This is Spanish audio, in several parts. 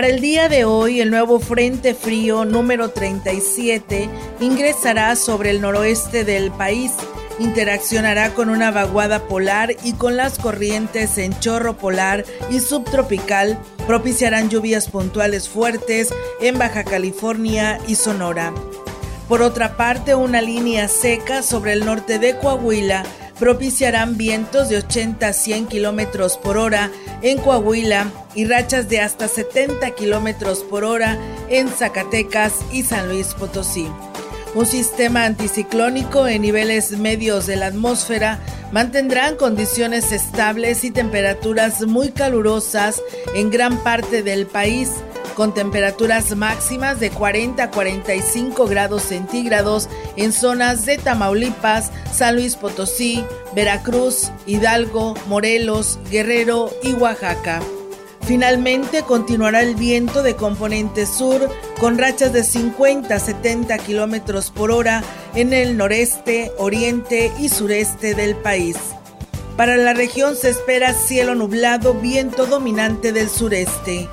Para el día de hoy, el nuevo Frente Frío número 37 ingresará sobre el noroeste del país, interaccionará con una vaguada polar y con las corrientes en chorro polar y subtropical, propiciarán lluvias puntuales fuertes en Baja California y Sonora. Por otra parte, una línea seca sobre el norte de Coahuila propiciarán vientos de 80 a 100 kilómetros por hora en Coahuila y rachas de hasta 70 kilómetros por hora en Zacatecas y San Luis Potosí. Un sistema anticiclónico en niveles medios de la atmósfera mantendrán condiciones estables y temperaturas muy calurosas en gran parte del país con temperaturas máximas de 40 a 45 grados centígrados en zonas de Tamaulipas, San Luis Potosí, Veracruz, Hidalgo, Morelos, Guerrero y Oaxaca. Finalmente continuará el viento de componente sur con rachas de 50 a 70 kilómetros por hora en el noreste, oriente y sureste del país. Para la región se espera cielo nublado, viento dominante del sureste.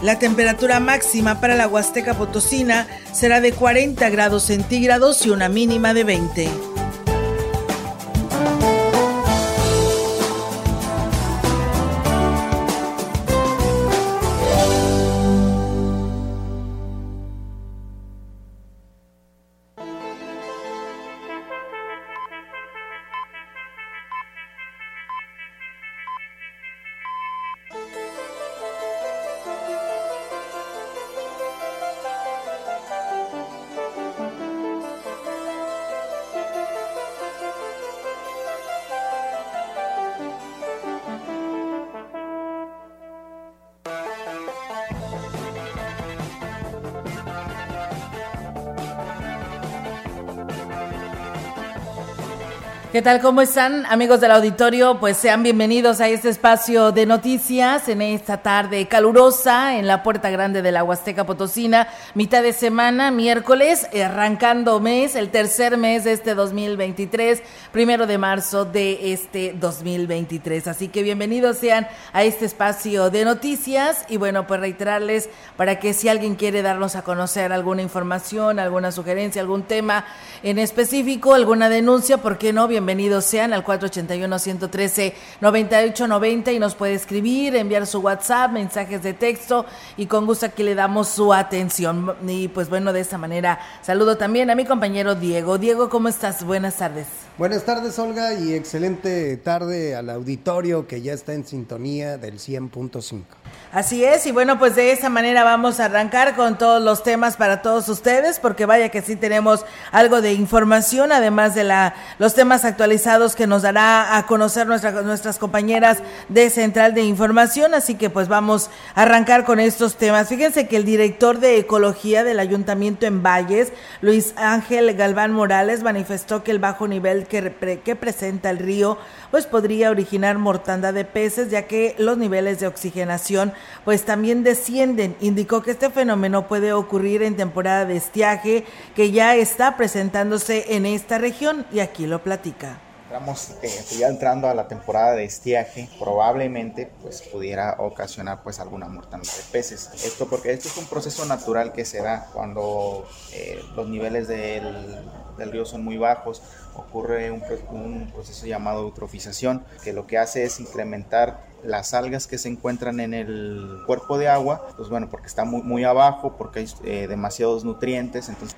La temperatura máxima para la Huasteca Potosina será de 40 grados centígrados y una mínima de 20. ¿Qué tal? ¿Cómo están amigos del auditorio? Pues sean bienvenidos a este espacio de noticias en esta tarde calurosa en la Puerta Grande de la Huasteca Potosina, mitad de semana, miércoles, arrancando mes, el tercer mes de este 2023, primero de marzo de este 2023. Así que bienvenidos sean a este espacio de noticias y bueno, pues reiterarles para que si alguien quiere darnos a conocer alguna información, alguna sugerencia, algún tema en específico, alguna denuncia, ¿por qué no? Sean al 481-113-9890 y nos puede escribir, enviar su WhatsApp, mensajes de texto y con gusto aquí le damos su atención. Y pues bueno, de esta manera saludo también a mi compañero Diego. Diego, ¿cómo estás? Buenas tardes. Buenas tardes, Olga, y excelente tarde al auditorio que ya está en sintonía del 100.5. Así es, y bueno, pues de esa manera vamos a arrancar con todos los temas para todos ustedes, porque vaya que sí tenemos algo de información, además de la, los temas actualizados que nos dará a conocer nuestras compañeras de Central de Información, así que pues vamos a arrancar con estos temas. Fíjense que el director de Ecología del Ayuntamiento en Valles, Luis Ángel Galván Morales, manifestó que el bajo nivel que, que presenta el río pues podría originar mortandad de peces ya que los niveles de oxigenación pues también descienden. Indicó que este fenómeno puede ocurrir en temporada de estiaje que ya está presentándose en esta región y aquí lo platica. Estamos eh, ya entrando a la temporada de estiaje, probablemente pues pudiera ocasionar pues alguna mortandad de peces. Esto porque esto es un proceso natural que se da cuando eh, los niveles del, del río son muy bajos ocurre un, proceso llamado eutrofización, que lo que hace es incrementar las algas que se encuentran en el cuerpo de agua, pues bueno, porque está muy, muy abajo, porque hay eh, demasiados nutrientes, entonces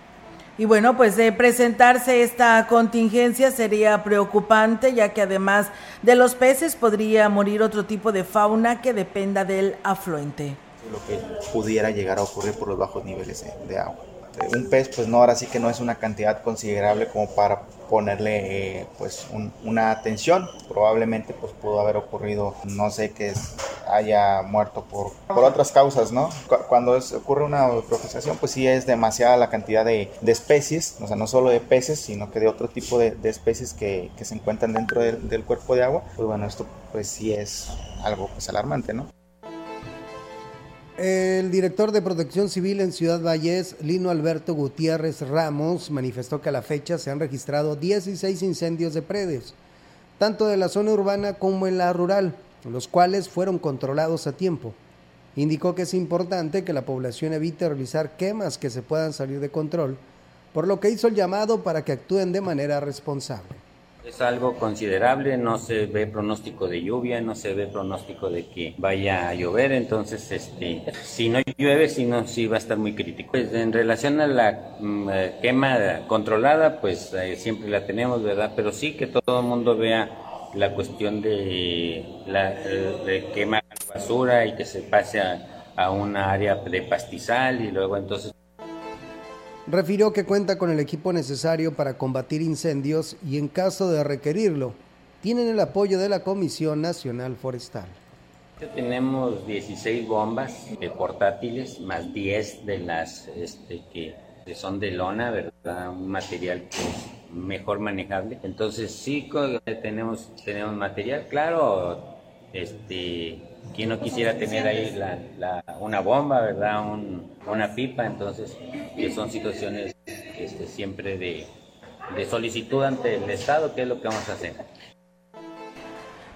Y bueno, pues de presentarse esta contingencia sería preocupante, ya que además de los peces podría morir otro tipo de fauna que dependa del afluente. Lo que pudiera llegar a ocurrir por los bajos niveles de, agua. Un pez, pues no, ahora sí que no es una cantidad considerable como para ponerle eh, pues una atención. Probablemente pues pudo haber ocurrido, no sé, que haya muerto por, por otras causas, ¿no? Cuando ocurre una eutrofización, pues sí es demasiada la cantidad de, de, especies, o sea, no solo de peces, sino que de otro tipo de, especies que, que, se encuentran dentro del cuerpo de agua. Pues bueno, esto pues sí es algo pues alarmante, ¿no? El director de Protección Civil en Ciudad Valles, Lino Alberto Gutiérrez Ramos, manifestó que a la fecha se han registrado 16 incendios de predios, tanto de la zona urbana como en la rural, los cuales fueron controlados a tiempo. Indicó que es importante que la población evite realizar quemas que se puedan salir de control, por lo que hizo el llamado para que actúen de manera responsable. Es algo considerable, no se ve pronóstico de lluvia, no se ve pronóstico de que vaya a llover, entonces este, si no llueve, si no, sí va a estar muy crítico. Pues, en relación a la mm, eh, quema controlada, pues eh, siempre la tenemos, ¿verdad? Pero sí que todo el mundo vea la cuestión de la de quema basura y que se pase a, a una área de pastizal y luego entonces refirió que cuenta con el equipo necesario para combatir incendios y en caso de requerirlo, tienen el apoyo de la Comisión Nacional Forestal. Tenemos 16 bombas portátiles, más 10 de las este, que, son de lona, ¿verdad? Un material que es mejor manejable. Entonces sí tenemos, tenemos material, claro, este, quien no quisiera tener ahí la, una bomba, ¿verdad? una pipa, entonces, que son situaciones este, siempre de, solicitud ante el Estado, ¿qué es lo que vamos a hacer?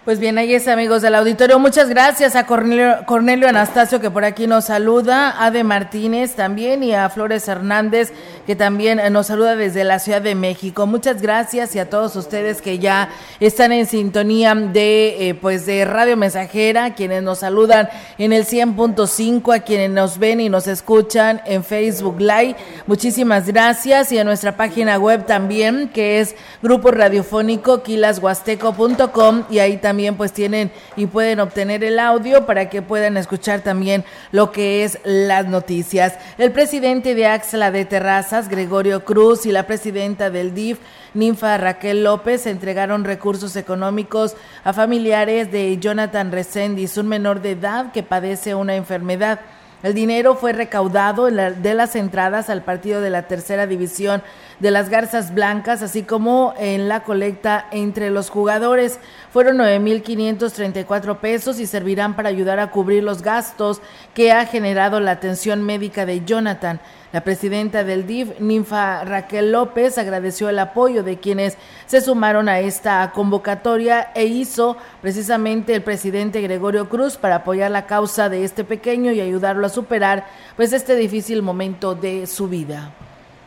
Pues bien, ahí es amigos del auditorio. Muchas gracias a Cornelio, Cornelio, Anastasio que por aquí nos saluda, a De Martínez también y a Flores Hernández que también nos saluda desde la Ciudad de México. Muchas gracias y a todos ustedes que ya están en sintonía de eh, pues de Radio Mensajera, quienes nos saludan en el 100.5, a quienes nos ven y nos escuchan en Facebook Live. Muchísimas gracias y a nuestra página web también que es Grupo Radiofónico quilashuasteco.com y ahí también pues tienen y pueden obtener el audio para que puedan escuchar también lo que es las noticias. El presidente de Axla de Gregorio Cruz, y la presidenta del DIF, Ninfa Raquel López, entregaron recursos económicos a familiares de Jonathan Resendiz, un menor de edad que padece una enfermedad. El dinero fue recaudado de las entradas al partido de la tercera división de las Garzas Blancas, así como en la colecta entre los jugadores. Fueron 9.534 pesos y servirán para ayudar a cubrir los gastos que ha generado la atención médica de Jonathan. La presidenta del DIF, Ninfa Raquel López, agradeció el apoyo de quienes se sumaron a esta convocatoria e hizo precisamente el presidente Gregorio Cruz para apoyar la causa de este pequeño y ayudarlo a superar pues este difícil momento de su vida.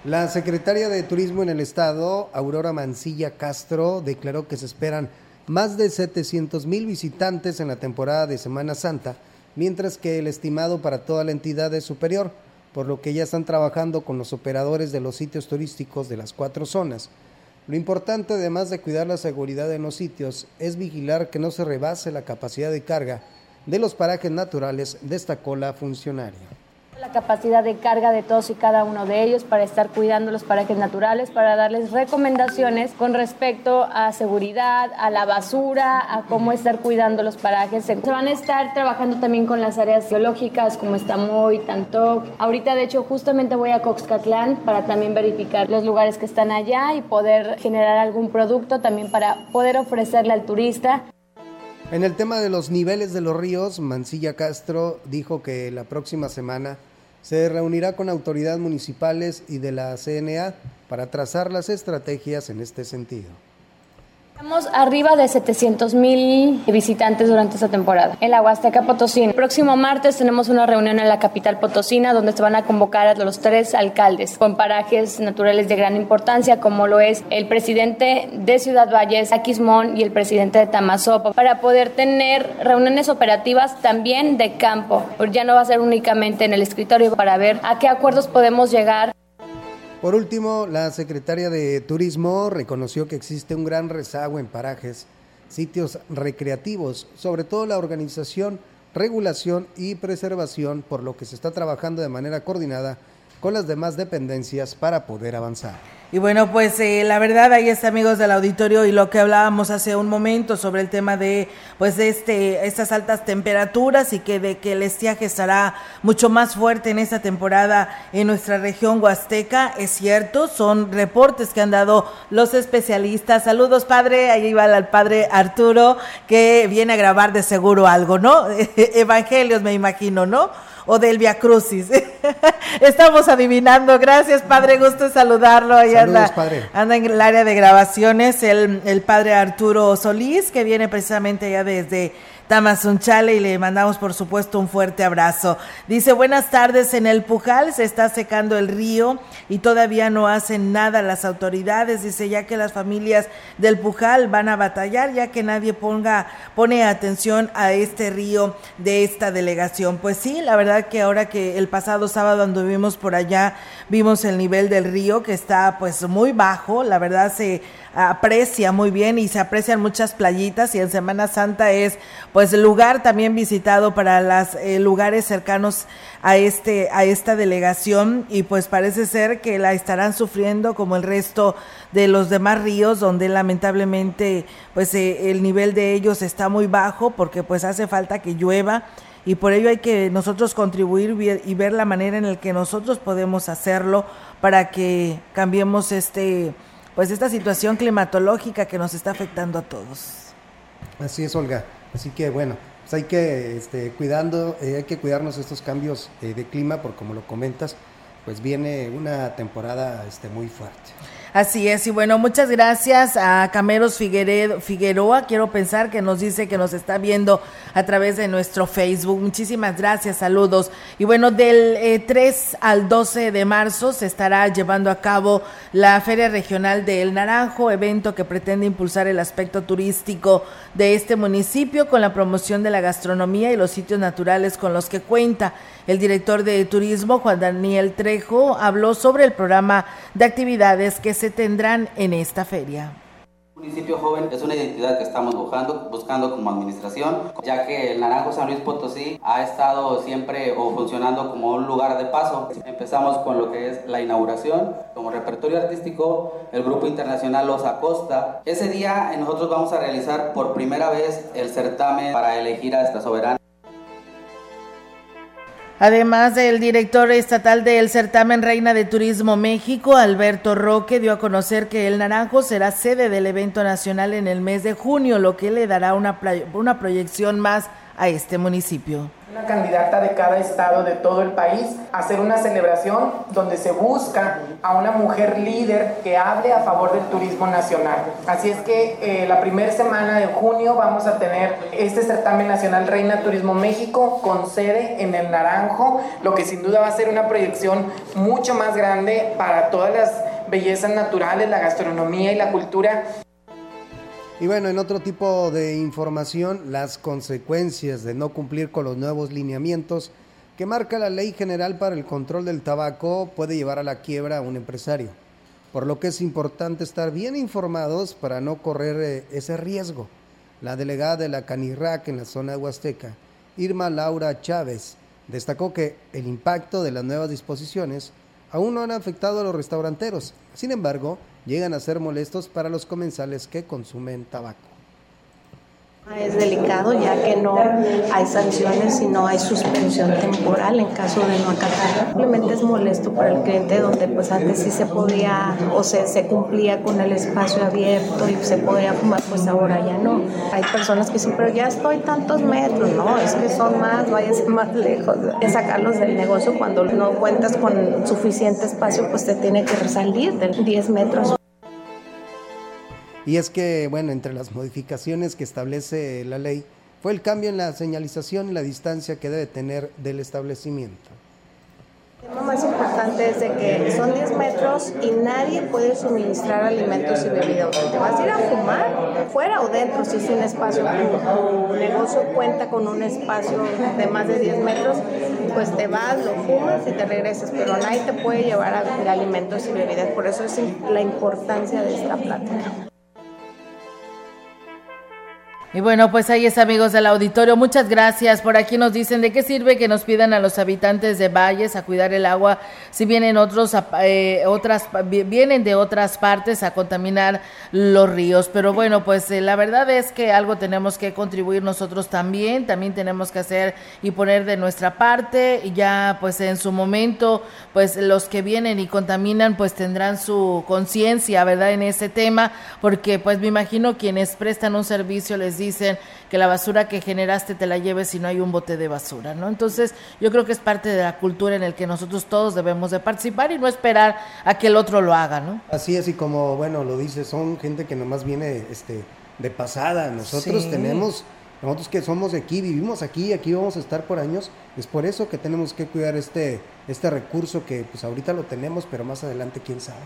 La secretaria de Turismo en el Estado, Aurora Mancilla Castro, declaró que se esperan más de 700 mil visitantes en la temporada de Semana Santa, mientras que el estimado para toda la entidad es superior, por lo que ya están trabajando con los operadores de los sitios turísticos de las cuatro zonas. Lo importante, además de cuidar la seguridad en los sitios, es vigilar que no se rebase la capacidad de carga de los parajes naturales, destacó la funcionaria la capacidad de carga de todos y cada uno de ellos para estar cuidando los parajes naturales, para darles recomendaciones con respecto a seguridad, a la basura, a cómo estar cuidando los parajes. Se van a estar trabajando también con las áreas geológicas como Estamoy, Tantoc. Ahorita de hecho justamente voy a Coxcatlán para también verificar los lugares que están allá y poder generar algún producto también para poder ofrecerle al turista. En el tema de los niveles de los ríos, Mancilla Castro dijo que la próxima semana se reunirá con autoridades municipales y de la CNA para trazar las estrategias en este sentido. Estamos arriba de 700 mil visitantes durante esta temporada en la Huasteca Potosina. El próximo martes tenemos una reunión en la capital potosina donde se van a convocar a los tres alcaldes con parajes naturales de gran importancia como lo es el presidente de Ciudad Valles, Aquismón y el presidente de Tamazopo para poder tener reuniones operativas también de campo. Ya no va a ser únicamente en el escritorio para ver a qué acuerdos podemos llegar Por último, la secretaria de Turismo reconoció que existe un gran rezago en parajes, sitios recreativos, sobre todo la organización, regulación y preservación, por lo que se está trabajando de manera coordinada con las demás dependencias para poder avanzar. Y bueno, pues eh, la verdad ahí está amigos del auditorio y lo que hablábamos hace un momento sobre el tema de pues de este estas altas temperaturas y que de que el estiaje estará mucho más fuerte en esta temporada en nuestra región huasteca, es cierto, son reportes que han dado los especialistas. Saludos, padre, ahí va el padre Arturo que viene a grabar de seguro algo, ¿no? Evangelios me imagino, ¿no? O del Via Crucis. Estamos adivinando. Gracias, padre. Gusto saludarlo. Ahí anda, anda en el área de grabaciones el, el padre Arturo Solís, que viene precisamente ya desde Tamazunchale y le mandamos por supuesto un fuerte abrazo. Dice, buenas tardes, en el Pujal se está secando el río y todavía no hacen nada las autoridades, dice, ya que las familias del Pujal van a batallar, ya que nadie ponga, pone atención a este río de esta delegación. Pues sí, la verdad que ahora que el pasado sábado anduvimos por allá, vimos el nivel del río que está pues muy bajo, la verdad se aprecia muy bien y se aprecian muchas playitas y en Semana Santa es pues lugar también visitado para los eh, lugares cercanos a este a esta delegación y pues parece ser que la estarán sufriendo como el resto de los demás ríos donde lamentablemente pues eh, el nivel de ellos está muy bajo porque pues hace falta que llueva y por ello hay que nosotros contribuir y ver la manera en la que nosotros podemos hacerlo para que cambiemos este pues esta situación climatológica que nos está afectando a todos. Así es, Olga. Así que bueno, pues hay que este, cuidando, eh, hay que cuidarnos estos cambios eh, de clima, porque como lo comentas, pues viene una temporada este, muy fuerte. Así es, y bueno, muchas gracias a Cameros Figueroa, quiero pensar que nos dice que nos está viendo a través de nuestro Facebook. Muchísimas gracias, saludos. Y bueno, del 3 eh, al 12 de marzo se estará llevando a cabo la Feria Regional de El Naranjo, evento que pretende impulsar el aspecto turístico de este municipio con la promoción de la gastronomía y los sitios naturales con los que cuenta. El director de turismo, Juan Daniel Trejo, habló sobre el programa de actividades que se tendrán en esta feria. Municipio joven es una identidad que estamos buscando, buscando como administración, ya que el Naranjo San Luis Potosí ha estado siempre o funcionando como un lugar de paso. Empezamos con lo que es la inauguración, como repertorio artístico, el grupo internacional Los Acosta. Ese día nosotros vamos a realizar por primera vez el certamen para elegir a esta soberana. Además, el director estatal del certamen Reina de Turismo México, Alberto Roque, dio a conocer que el Naranjo será sede del evento nacional en el mes de junio, lo que le dará una, una proyección más a este municipio una candidata de cada estado de todo el país a hacer una celebración donde se busca a una mujer líder que hable a favor del turismo nacional. Así es que eh, la primera semana de junio vamos a tener este certamen nacional Reina Turismo México con sede en el Naranjo, lo que sin duda va a ser una proyección mucho más grande para todas las bellezas naturales, la gastronomía y la cultura y bueno, en otro tipo de información, las consecuencias de no cumplir con los nuevos lineamientos que marca la Ley General para el Control del Tabaco puede llevar a la quiebra a un empresario, por lo que es importante estar bien informados para no correr eh, ese riesgo. La delegada de la Canirac en la zona de Huasteca, Irma Laura Chávez, destacó que el impacto de las nuevas disposiciones aún no han afectado a los restauranteros. Sin embargo, llegan a ser molestos para los comensales que consumen tabaco. Es delicado ya que no hay sanciones y no hay suspensión temporal en caso de no acatar. Simplemente es molesto para el cliente donde pues antes sí se podía o se, se cumplía con el espacio abierto y se podía fumar, pues ahora ya no. Hay personas que dicen, pero ya estoy tantos metros, no, es que son más, vayas más lejos. Es sacarlos del negocio cuando no cuentas con suficiente espacio, pues te tiene que salir de 10 metros. Y es que, bueno, entre las modificaciones que establece la ley fue el cambio en la señalización y la distancia que debe tener del establecimiento. El tema más importante es de que son 10 metros y nadie puede suministrar alimentos y bebidas. Te vas a ir a fumar, fuera o dentro, si es un espacio, tu negocio cuenta con un espacio de más de 10 metros, pues te vas, lo fumas y te regresas, pero nadie te puede llevar alimentos y bebidas. Por eso es la importancia de esta plática. Y bueno, pues ahí es amigos del auditorio, muchas gracias. Por aquí nos dicen de qué sirve que nos pidan a los habitantes de valles a cuidar el agua si vienen otros eh, otras vienen de otras partes a contaminar los ríos. Pero bueno, pues eh, la verdad es que algo tenemos que contribuir nosotros también, también tenemos que hacer y poner de nuestra parte y ya pues en su momento pues los que vienen y contaminan pues tendrán su conciencia, ¿verdad? En ese tema, porque pues me imagino quienes prestan un servicio les dicen que la basura que generaste te la lleves si no hay un bote de basura, ¿no? Entonces, yo creo que es parte de la cultura en el que nosotros todos debemos de participar y no esperar a que el otro lo haga, ¿no? Así es, y como, bueno, lo dice, son gente que nomás viene este, de pasada. Nosotros tenemos, nosotros que somos de aquí, vivimos aquí, aquí vamos a estar por años, es por eso que tenemos que cuidar este, este recurso que pues ahorita lo tenemos, pero más adelante quién sabe.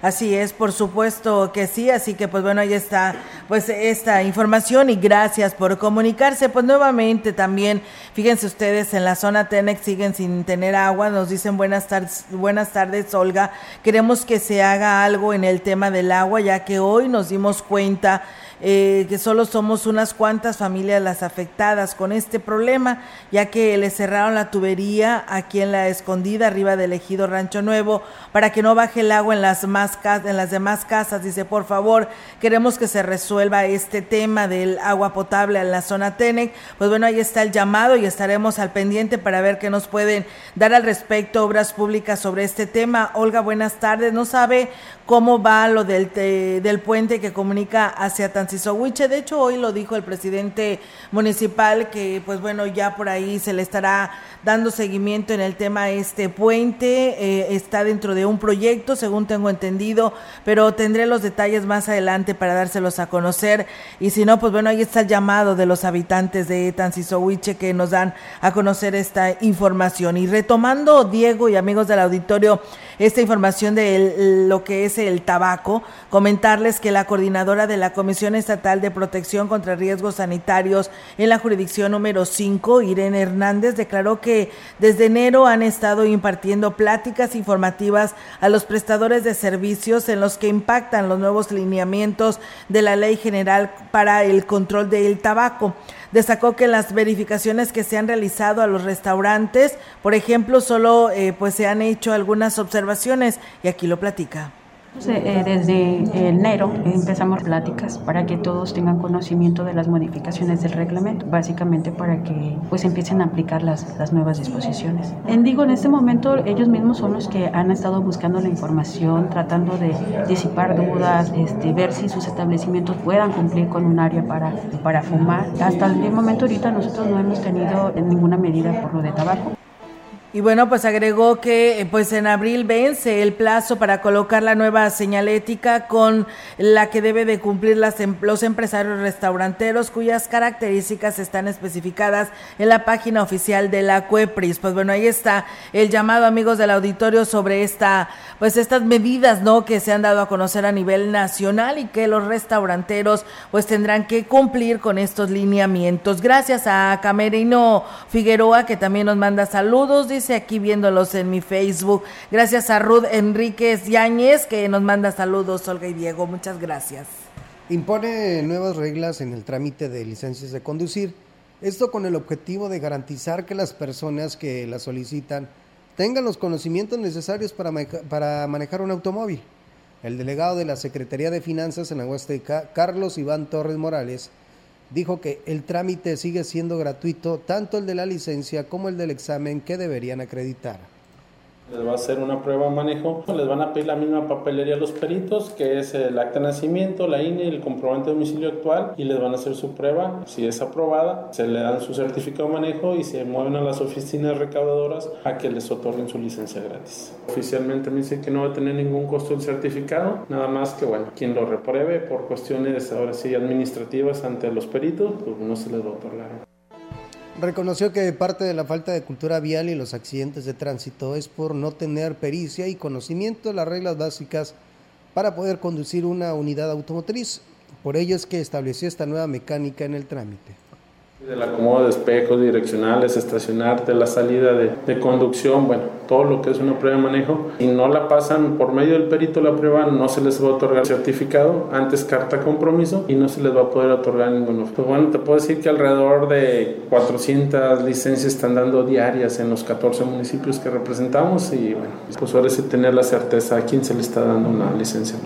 Así es, por supuesto que sí, así que pues bueno, ahí está pues esta información y gracias por comunicarse. Pues nuevamente también, fíjense ustedes, en la zona Tenex siguen sin tener agua, nos dicen buenas tardes, buenas tardes Olga, queremos que se haga algo en el tema del agua, ya que hoy nos dimos cuenta eh, que solo somos unas cuantas familias las afectadas con este problema, ya que le cerraron la tubería aquí en la escondida, arriba del ejido Rancho Nuevo, para que no baje el agua en las, más en las demás casas. Dice, por favor, queremos que se resuelva este tema del agua potable en la zona Tenec. Pues bueno, ahí está el llamado y estaremos al pendiente para ver qué nos pueden dar al respecto obras públicas sobre este tema. Olga, buenas tardes. No sabe cómo va lo del, del puente que comunica hacia Tancisohuiche. De hecho, hoy lo dijo el presidente municipal que, pues bueno, ya por ahí se le estará dando seguimiento en el tema este puente. Eh, está dentro de un proyecto, según tengo entendido, pero tendré los detalles más adelante para dárselos a conocer. Y si no, pues bueno, ahí está el llamado de los habitantes de Tancisohuiche que nos dan a conocer esta información. Y retomando, Diego y amigos del auditorio, esta información de lo que es el tabaco, comentarles que la coordinadora de la Comisión Estatal de Protección contra Riesgos Sanitarios en la jurisdicción número 5, Irene Hernández, declaró que desde enero han estado impartiendo pláticas informativas a los prestadores de servicios en los que impactan los nuevos lineamientos de la Ley General para el Control del Tabaco. Destacó que las verificaciones que se han realizado a los restaurantes, por ejemplo, solo eh, pues se han hecho algunas observaciones y aquí lo platica. Eh, desde enero empezamos pláticas para que todos tengan conocimiento de las modificaciones del reglamento, básicamente para que pues empiecen a aplicar las, las nuevas disposiciones. En digo, en este momento ellos mismos son los que han estado buscando la información, tratando de disipar dudas, este, ver si sus establecimientos puedan cumplir con un área para, para fumar. Hasta el momento ahorita nosotros no hemos tenido ninguna medida por lo de tabaco. Y bueno, pues agregó que eh, pues en abril vence el plazo para colocar la nueva señalética con la que debe de cumplir las, em, los empresarios restauranteros cuyas características están especificadas en la página oficial de la CUEPRIS. Pues bueno, ahí está el llamado amigos del auditorio sobre esta pues estas medidas, ¿no? que se han dado a conocer a nivel nacional y que los restauranteros pues tendrán que cumplir con estos lineamientos. Gracias a Camerino Figueroa que también nos manda saludos dice aquí viéndolos en mi Facebook. Gracias a Ruth Enríquez Yáñez que nos manda saludos, Olga y Diego. Muchas gracias. Impone nuevas reglas en el trámite de licencias de conducir. Esto con el objetivo de garantizar que las personas que la solicitan tengan los conocimientos necesarios para, para manejar un automóvil. El delegado de la Secretaría de Finanzas en la Huasteca, Carlos Iván Torres Morales, dijo que el trámite sigue siendo gratuito, tanto el de la licencia como el del examen que deberían acreditar les va a hacer una prueba de manejo, les van a pedir la misma papelería a los peritos, que es el acta de nacimiento, la INE, el comprobante de domicilio actual, y les van a hacer su prueba. Si es aprobada, se le dan su certificado de manejo y se mueven a las oficinas recaudadoras a que les otorguen su licencia gratis. Oficialmente me dice que no va a tener ningún costo el certificado, nada más que, bueno, quien lo repruebe por cuestiones ahora sí administrativas ante los peritos, pues no se les va a otorgar. Reconoció que parte de la falta de cultura vial y los accidentes de tránsito es por no tener pericia y conocimiento de las reglas básicas para poder conducir una unidad automotriz. Por ello es que estableció esta nueva mecánica en el trámite. Del acomodo de espejos direccionales, estacionarte, la salida de, conducción, bueno, todo lo que es una prueba de manejo. Y no la pasan por medio del perito la prueba, no se les va a otorgar certificado, antes carta compromiso y no se les va a poder otorgar ninguno. Pues bueno, te puedo decir que alrededor de 400 licencias están dando diarias en los 14 municipios que representamos y bueno, pues ahora tener la certeza a quién se le está dando una licencia.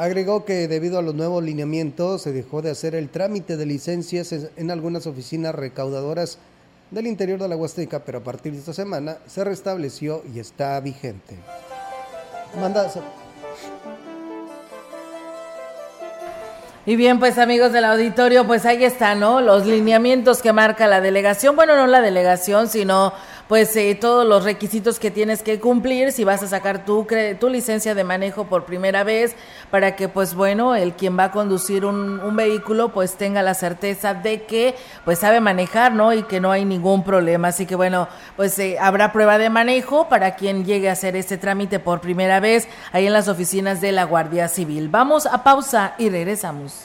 Agregó que debido a los nuevos lineamientos se dejó de hacer el trámite de licencias en algunas oficinas recaudadoras del interior de la Huasteca, pero a partir de esta semana se restableció y está vigente. Manda. Y bien, pues amigos del auditorio, pues ahí están, ¿no? Los lineamientos que marca la delegación, bueno, no la delegación, sino pues eh, todos los requisitos que tienes que cumplir si vas a sacar tu, tu licencia de manejo por primera vez para que pues bueno, el quien va a conducir un, un, vehículo pues tenga la certeza de que pues sabe manejar, ¿no? Y que no hay ningún problema. Así que bueno, pues eh, habrá prueba de manejo para quien llegue a hacer este trámite por primera vez ahí en las oficinas de la Guardia Civil. Vamos a pausa y regresamos.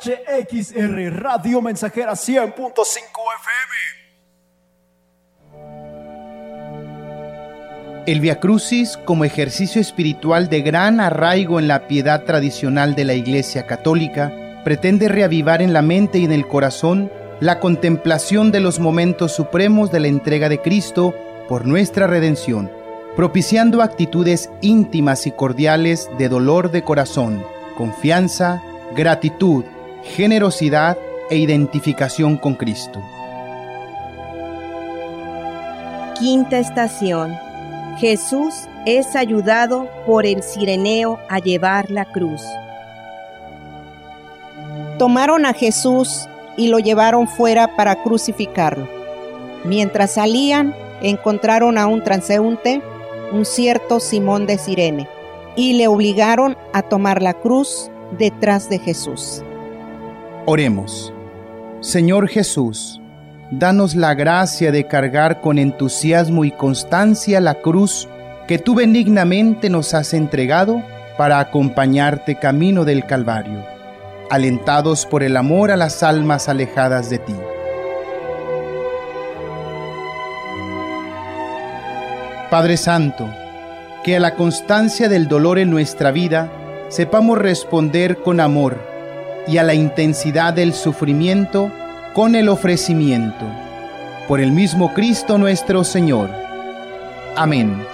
XHXR Radio Mensajera 100.5 FM. El Via Crucis, como ejercicio espiritual de gran arraigo en la piedad tradicional de la Iglesia Católica, pretende reavivar en la mente y en el corazón la contemplación de los momentos supremos de la entrega de Cristo por nuestra redención, propiciando actitudes íntimas y cordiales de dolor de corazón, confianza, gratitud, generosidad e identificación con Cristo. Quinta estación. Jesús es ayudado por el sireneo a llevar la cruz. Tomaron a Jesús y lo llevaron fuera para crucificarlo. Mientras salían, encontraron a un transeúnte, un cierto Simón de Sirene, y le obligaron a tomar la cruz detrás de Jesús. Oremos. Señor Jesús, danos la gracia de cargar con entusiasmo y constancia la cruz que tú benignamente nos has entregado para acompañarte camino del Calvario, alentados por el amor a las almas alejadas de ti. Padre Santo, que a la constancia del dolor en nuestra vida sepamos responder con amor y a la intensidad del sufrimiento con el ofrecimiento. Por el mismo Cristo nuestro Señor. Amén.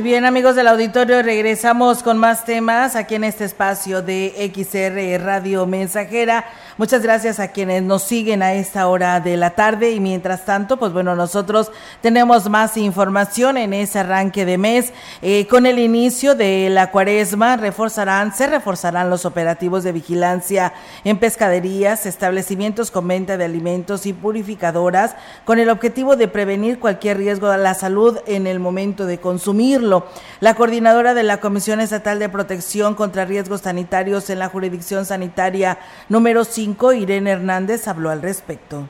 Y bien, amigos del auditorio, regresamos con más temas aquí en este espacio de XR Radio Mensajera. Muchas gracias a quienes nos siguen a esta hora de la tarde y mientras tanto, pues bueno, nosotros tenemos más información en ese arranque de mes. Eh, con el inicio de la cuaresma, reforzarán, se reforzarán los operativos de vigilancia en pescaderías, establecimientos con venta de alimentos y purificadoras, con el objetivo de prevenir cualquier riesgo a la salud en el momento de consumir la coordinadora de la Comisión Estatal de Protección contra Riesgos Sanitarios en la Jurisdicción Sanitaria número 5, Irene Hernández, habló al respecto.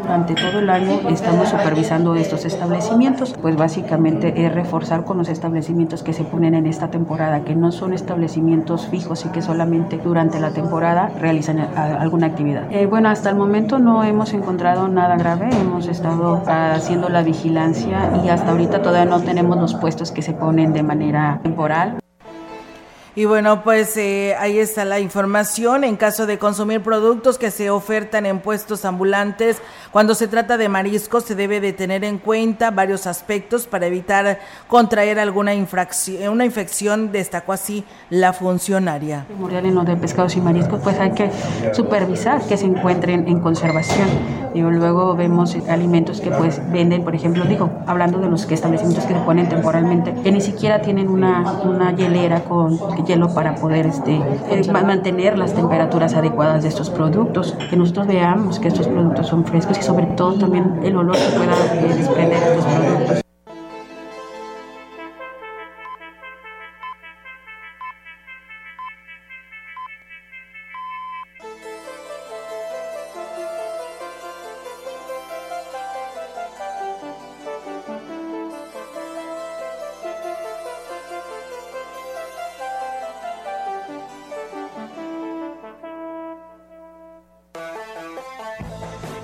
Durante todo el año estamos supervisando estos establecimientos, pues básicamente es reforzar con los establecimientos que se ponen en esta temporada, que no son establecimientos fijos y que solamente durante la temporada realizan eh, alguna actividad. Eh, bueno, hasta el momento no hemos encontrado nada grave, hemos estado haciendo la vigilancia y hasta ahorita todavía no tenemos los puestos que se ponen de manera temporal. Y bueno, pues eh, ahí está la información. En caso de consumir productos que se ofertan en puestos ambulantes, cuando se trata de mariscos, se debe de tener en cuenta varios aspectos para evitar contraer alguna infracción, una infección, destacó así la funcionaria. En lo de pescados y mariscos, pues hay que supervisar que se encuentren en conservación. Y luego vemos alimentos que pues venden, por ejemplo, digo, hablando de los que establecimientos que se ponen temporalmente, que ni siquiera tienen una, una hielera con hielo para poder este, eh, mantener las temperaturas adecuadas de estos productos, que nosotros veamos que estos productos son frescos y sobre todo también el olor que pueda eh, desprender estos productos.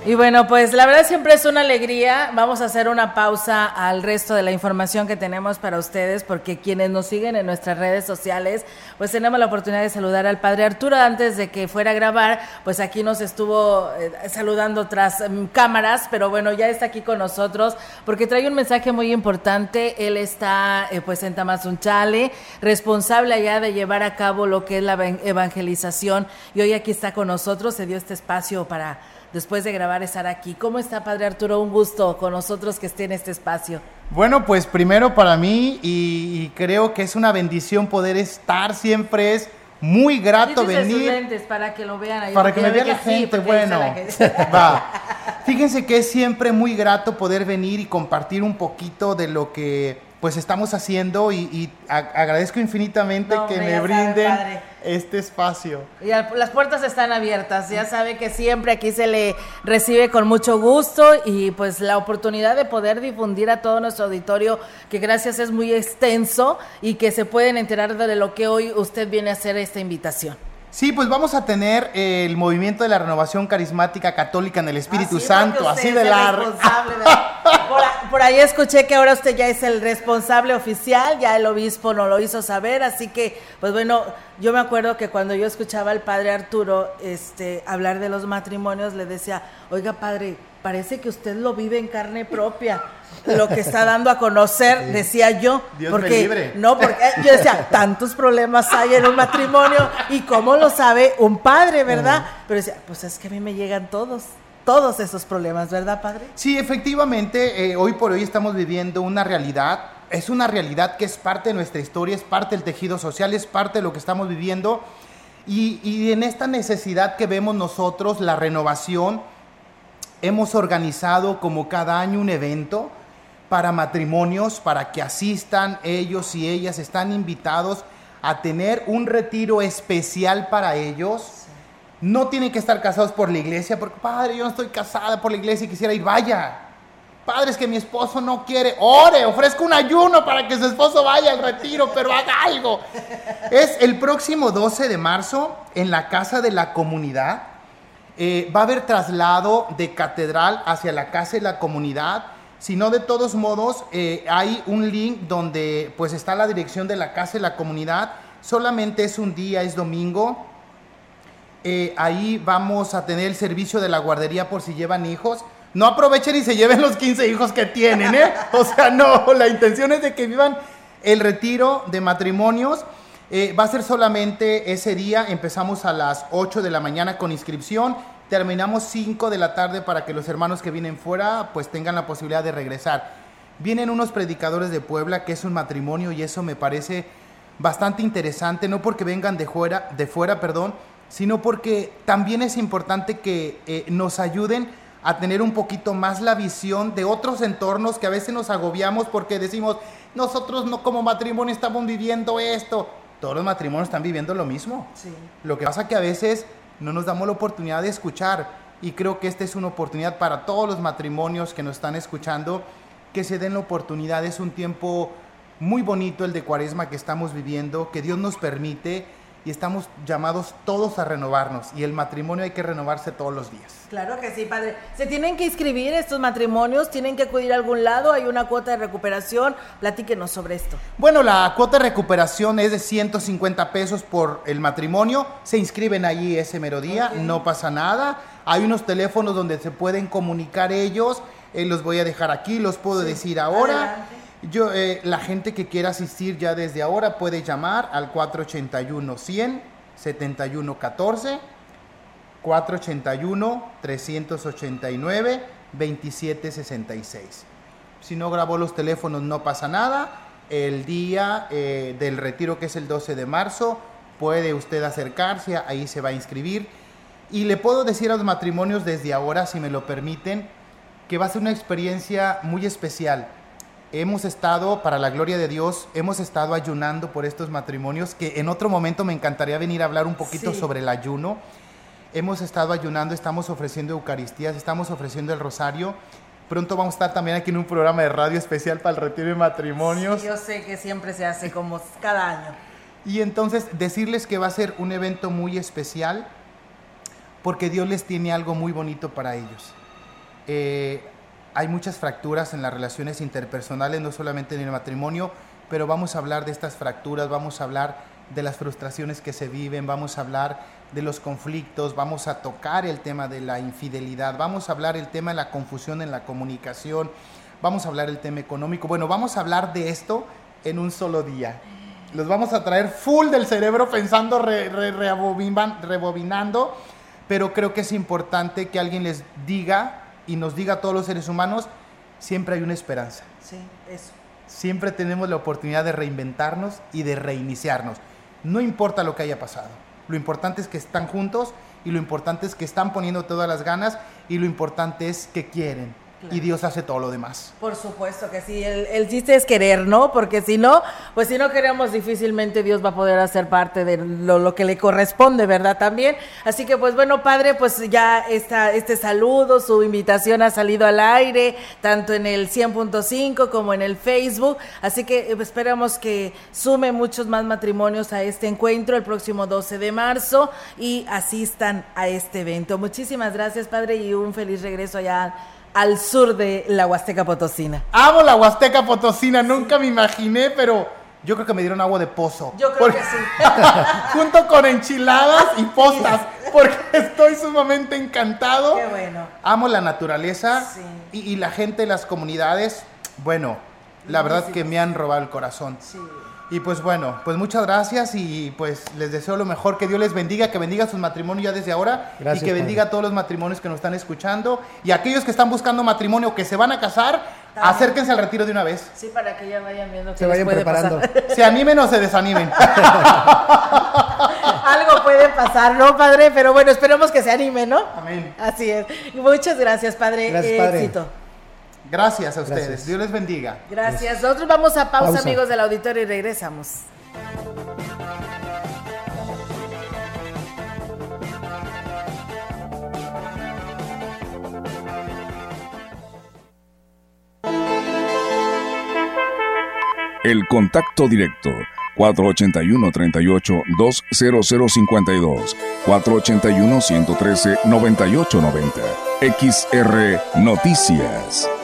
Y bueno, pues la verdad siempre es una alegría. Vamos a hacer una pausa al resto de la información que tenemos para ustedes, porque quienes nos siguen en nuestras redes sociales, pues tenemos la oportunidad de saludar al padre Arturo antes de que fuera a grabar, pues aquí nos estuvo eh, saludando tras mm, cámaras, pero bueno, ya está aquí con nosotros porque trae un mensaje muy importante. Él está eh, pues en Tamazunchale, responsable allá de llevar a cabo lo que es la evangelización y hoy aquí está con nosotros, se dio este espacio para después de grabar estar aquí. ¿Cómo está, Padre Arturo? Un gusto con nosotros que esté en este espacio. Bueno, pues primero para mí y, creo que es una bendición poder estar, siempre es muy grato venir. para que lo vean ahí. Para que me vea la gente, bueno. Va. Fíjense que es siempre muy grato poder venir y compartir un poquito de lo que pues estamos haciendo y, agradezco infinitamente que me brinden este espacio. Y las puertas están abiertas, ya sabe que siempre aquí se le recibe con mucho gusto y pues la oportunidad de poder difundir a todo nuestro auditorio, que gracias es muy extenso y que se pueden enterar de lo que hoy usted viene a hacer esta invitación. Sí, pues vamos a tener el movimiento de la renovación carismática católica en el Espíritu ah, Santo, así de largo. por, ahí escuché que ahora usted ya es el responsable oficial, ya el obispo no lo hizo saber, así que, pues bueno, yo me acuerdo que cuando yo escuchaba al padre Arturo este, hablar de los matrimonios, le decía, oiga padre, parece que usted lo vive en carne propia lo que está dando a conocer, decía yo. Dios porque, me libre. No, porque yo decía, tantos problemas hay en un matrimonio y cómo lo sabe un padre, ¿verdad? Pero decía, pues es que a mí me llegan todos todos esos problemas, ¿verdad, padre? Sí, efectivamente, eh, hoy por hoy estamos viviendo una realidad, es una realidad que es parte de nuestra historia, es parte del tejido social, es parte de lo que estamos viviendo. Y, y en esta necesidad que vemos nosotros, la renovación, hemos organizado como cada año un evento para matrimonios, para que asistan ellos y ellas, están invitados a tener un retiro especial para ellos. No tienen que estar casados por la iglesia, porque padre, yo no estoy casada por la iglesia y quisiera ir, vaya. Padre, es que mi esposo no quiere, ore, ofrezca un ayuno para que su esposo vaya al retiro, pero haga algo. Es el próximo 12 de marzo en la Casa de la Comunidad. Eh, va a haber traslado de catedral hacia la Casa de la Comunidad si no, de todos modos, eh, hay un link donde pues está la dirección de la casa y la comunidad. Solamente es un día, es domingo. Eh, ahí vamos a tener el servicio de la guardería por si llevan hijos. no aprovechen y se lleven los 15 hijos que tienen, ¿eh? O sea, no, la intención es de que vivan el retiro de matrimonios. Eh, va a ser solamente ese día, empezamos a las 8 de la mañana con inscripción, terminamos 5 de la tarde para que los hermanos que vienen fuera pues tengan la posibilidad de regresar. Vienen unos predicadores de Puebla, que es un matrimonio y eso me parece bastante interesante, no porque vengan de fuera, de fuera perdón, sino porque también es importante que eh, nos ayuden a tener un poquito más la visión de otros entornos que a veces nos agobiamos porque decimos, nosotros no como matrimonio estamos viviendo esto. Todos los matrimonios están viviendo lo mismo. Lo que pasa que a veces no nos damos la oportunidad de escuchar y creo que esta es una oportunidad para todos los matrimonios que nos están escuchando que se den la oportunidad. Es un tiempo muy bonito el de cuaresma que estamos viviendo, que Dios nos permite y estamos llamados todos a renovarnos y el matrimonio hay que renovarse todos los días. Claro que sí, padre. Se tienen que inscribir estos matrimonios, tienen que acudir a algún lado, hay una cuota de recuperación, platíquenos sobre esto. Bueno, la cuota de recuperación es de 150 pesos por el matrimonio, se inscriben allí ese merodía, no pasa nada, hay unos teléfonos donde se pueden comunicar ellos, eh, los voy a dejar aquí, los puedo decir ahora. Yo, eh, la gente que quiera asistir ya desde ahora puede llamar al 481 100 71 14 481 389 27 66. Si no grabó los teléfonos no pasa nada. El día eh, del retiro que es el 12 de marzo puede usted acercarse, ahí se va a inscribir. Y le puedo decir a los matrimonios desde ahora, si me lo permiten, que va a ser una experiencia muy especial hemos estado, para la gloria de Dios, hemos estado ayunando por estos matrimonios, que en otro momento me encantaría venir a hablar un poquito sobre el ayuno. Hemos estado ayunando, estamos ofreciendo Eucaristías, estamos ofreciendo el rosario. Pronto vamos a estar también aquí en un programa de radio especial para el retiro de matrimonios. yo sé que siempre se hace como cada año. Y entonces decirles que va a ser un evento muy especial porque Dios les tiene algo muy bonito para ellos. Eh, hay muchas fracturas en las relaciones interpersonales, no solamente en el matrimonio, pero vamos a hablar de estas fracturas, vamos a hablar de las frustraciones que se viven, vamos a hablar de los conflictos, vamos a tocar el tema de la infidelidad, vamos a hablar el tema de la confusión en la comunicación, vamos a hablar el tema económico. Bueno, vamos a hablar de esto en un solo día. Los vamos a traer full del cerebro pensando, rebobinando, pero creo que es importante que alguien les diga y nos diga a todos los seres humanos, siempre hay una esperanza. Sí, eso. Siempre tenemos la oportunidad de reinventarnos y de reiniciarnos. No importa lo que haya pasado. Lo importante es que están juntos y lo importante es que están poniendo todas las ganas y lo importante es que quieren y Dios hace todo lo demás. Por supuesto que sí, el, el, chiste es querer, ¿no? Porque si no, pues si no queremos, difícilmente Dios va a poder hacer parte de lo, que le corresponde, ¿verdad? También. Así que, pues bueno, Padre, pues ya está este saludo, su invitación ha salido al aire, tanto en el 100.5 como en el Facebook. Así que eh, esperamos que sume muchos más matrimonios a este encuentro el próximo 12 de marzo y asistan a este evento. Muchísimas gracias, Padre, y un feliz regreso allá al sur de la Huasteca Potosina. Amo la Huasteca Potosina, nunca me imaginé, pero yo creo que me dieron agua de pozo. Yo creo que sí. junto con enchiladas y postas, porque estoy sumamente encantado. Qué bueno. Amo la naturaleza y, y, la gente, las comunidades, bueno, la verdad que me han robado el corazón. Sí. Y pues bueno, pues muchas gracias y pues les deseo lo mejor, que Dios les bendiga, que bendiga sus matrimonios ya desde ahora y que bendiga a todos los matrimonios que nos están escuchando y aquellos que están buscando matrimonio, que se van a casar, acérquense al retiro de una vez. Sí, para que ya vayan viendo que se vayan preparando. Se animen o se desanimen. Algo puede pasar, ¿no, padre? Pero bueno, esperemos que se animen, ¿no? Amén. Así es. Muchas gracias, padre. Gracias, padre. Éxito. Gracias a ustedes. Gracias. Dios les bendiga. Gracias. Nosotros vamos a pausa, pausa, amigos del auditorio, y regresamos. El contacto directo 481-38-20052, 481-113-9890. XR Noticias.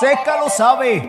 Seca lo sabe.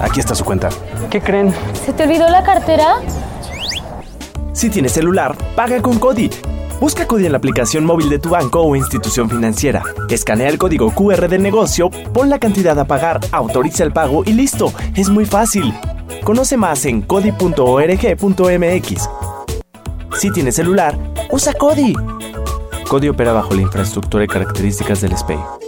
Aquí está su cuenta. ¿Qué creen? ¿Se te olvidó la cartera? Si tienes celular, paga con Cody. Busca Cody en la aplicación móvil de tu banco o institución financiera. Escanea el código QR del negocio, pon la cantidad a pagar, autoriza el pago y listo. Es muy fácil. Conoce más en cody.org.mx. Si tienes celular, usa Cody. Cody opera bajo la infraestructura y características del SPEI.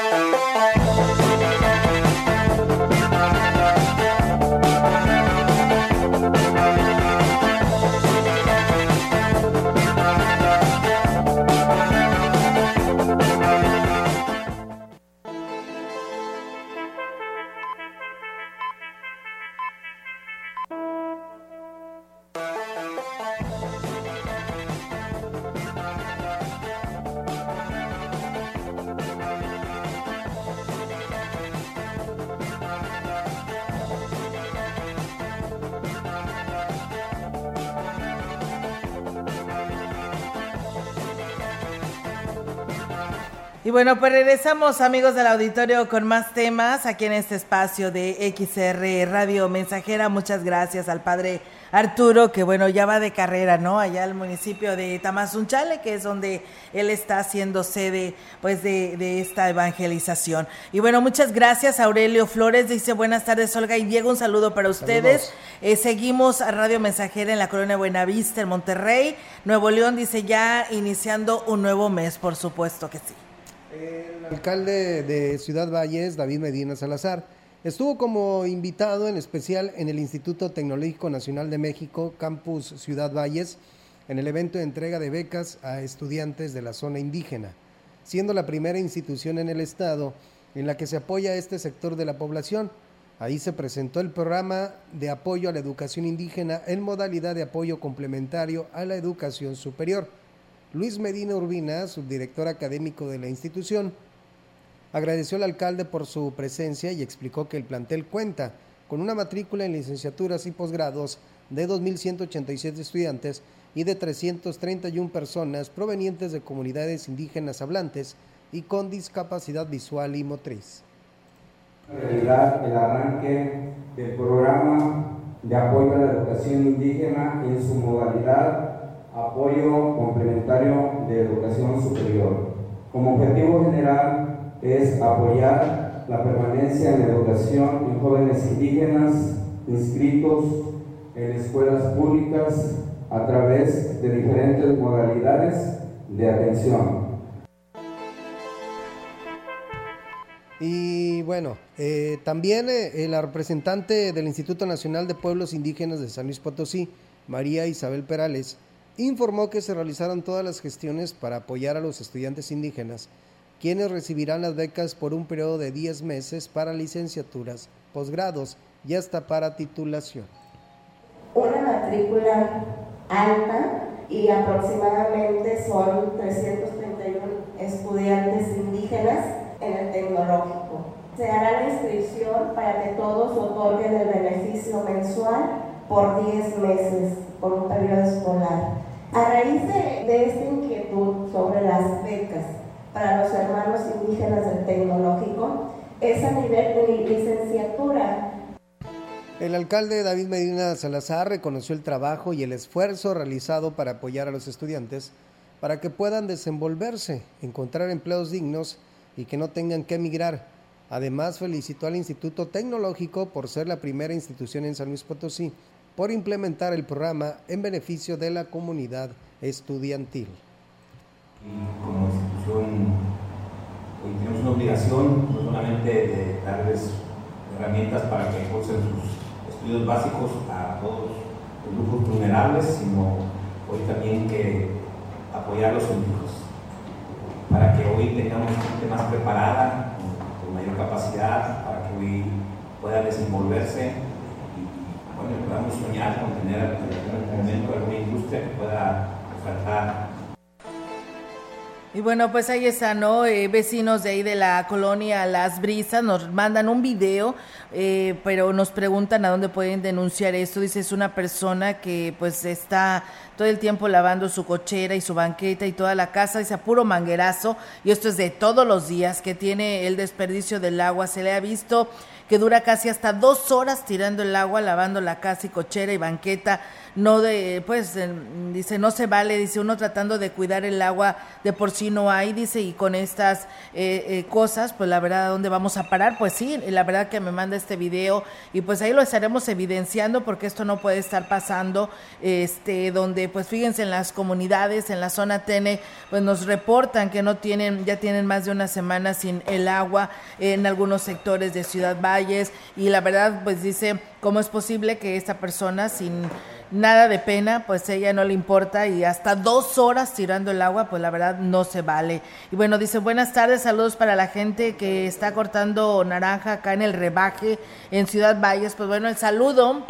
Y bueno, pues regresamos amigos del auditorio con más temas aquí en este espacio de XR Radio Mensajera. Muchas gracias al padre Arturo, que bueno, ya va de carrera, ¿no? Allá al municipio de Tamazunchale, que es donde él está haciendo sede pues de, de esta evangelización. Y bueno, muchas gracias Aurelio Flores, dice buenas tardes Olga y Diego, un saludo para ustedes. Eh, seguimos a Radio Mensajera en la colonia Buenavista, en Monterrey. Nuevo León dice ya iniciando un nuevo mes, por supuesto que sí. El alcalde de Ciudad Valles, David Medina Salazar, estuvo como invitado en especial en el Instituto Tecnológico Nacional de México, Campus Ciudad Valles, en el evento de entrega de becas a estudiantes de la zona indígena, siendo la primera institución en el estado en la que se apoya a este sector de la población. Ahí se presentó el programa de apoyo a la educación indígena en modalidad de apoyo complementario a la educación superior. Luis Medina Urbina, subdirector académico de la institución, agradeció al alcalde por su presencia y explicó que el plantel cuenta con una matrícula en licenciaturas y posgrados de 2.187 estudiantes y de 331 personas provenientes de comunidades indígenas hablantes y con discapacidad visual y motriz. En realidad, el arranque del programa de apoyo a la educación indígena en su modalidad apoyo complementario de educación superior. Como objetivo general es apoyar la permanencia en educación en jóvenes indígenas inscritos en escuelas públicas a través de diferentes modalidades de atención. Y bueno, eh, también eh, la representante del Instituto Nacional de Pueblos Indígenas de San Luis Potosí, María Isabel Perales, informó que se realizaron todas las gestiones para apoyar a los estudiantes indígenas, quienes recibirán las becas por un periodo de 10 meses para licenciaturas, posgrados y hasta para titulación. Una matrícula alta y aproximadamente son 331 estudiantes indígenas en el tecnológico. Se hará la inscripción para que todos otorguen el beneficio mensual por 10 meses por un periodo escolar. A raíz de, esta inquietud sobre las becas para los hermanos indígenas del tecnológico, es a nivel de licenciatura el alcalde David Medina Salazar reconoció el trabajo y el esfuerzo realizado para apoyar a los estudiantes para que puedan desenvolverse, encontrar empleos dignos y que no tengan que emigrar. Además, felicitó al Instituto Tecnológico por ser la primera institución en San Luis Potosí por implementar el programa en beneficio de la comunidad estudiantil. Como institución hoy tenemos una obligación no solamente de darles herramientas para que cursen sus estudios básicos a todos los grupos vulnerables, sino hoy también que apoyarlos en hijos, para que hoy tengamos gente más preparada, con, mayor capacidad, para que hoy pueda desenvolverse soñar con tener en algún momento alguna industria que pueda y bueno, pues ahí está, ¿no? Eh, vecinos de ahí de la colonia Las Brisas nos mandan un video, eh, pero nos preguntan a dónde pueden denunciar esto. Dice, es una persona que pues está todo el tiempo lavando su cochera y su banqueta y toda la casa, dice, a puro manguerazo. Y esto es de todos los días que tiene el desperdicio del agua. Se le ha visto que dura casi hasta dos horas tirando el agua, lavando la casa y cochera y banqueta no de, pues, dice, no se vale, dice, uno tratando de cuidar el agua de por sí no hay, dice, y con estas eh, eh, cosas, pues la verdad, ¿a dónde vamos a parar? Pues sí, la verdad que me manda este video y pues ahí lo estaremos evidenciando porque esto no puede estar pasando, este, donde, pues fíjense, en las comunidades, en la zona Tene, pues nos reportan que no tienen, ya tienen más de una semana sin el agua en algunos sectores de Ciudad Valles y la verdad, pues dice, ¿cómo es posible que esta persona sin nada de pena, pues ella no le importa y hasta dos horas tirando el agua, pues la verdad no se vale. Y bueno, dice buenas tardes, saludos para la gente que está cortando naranja acá en el rebaje en Ciudad Valles. Pues bueno, el saludo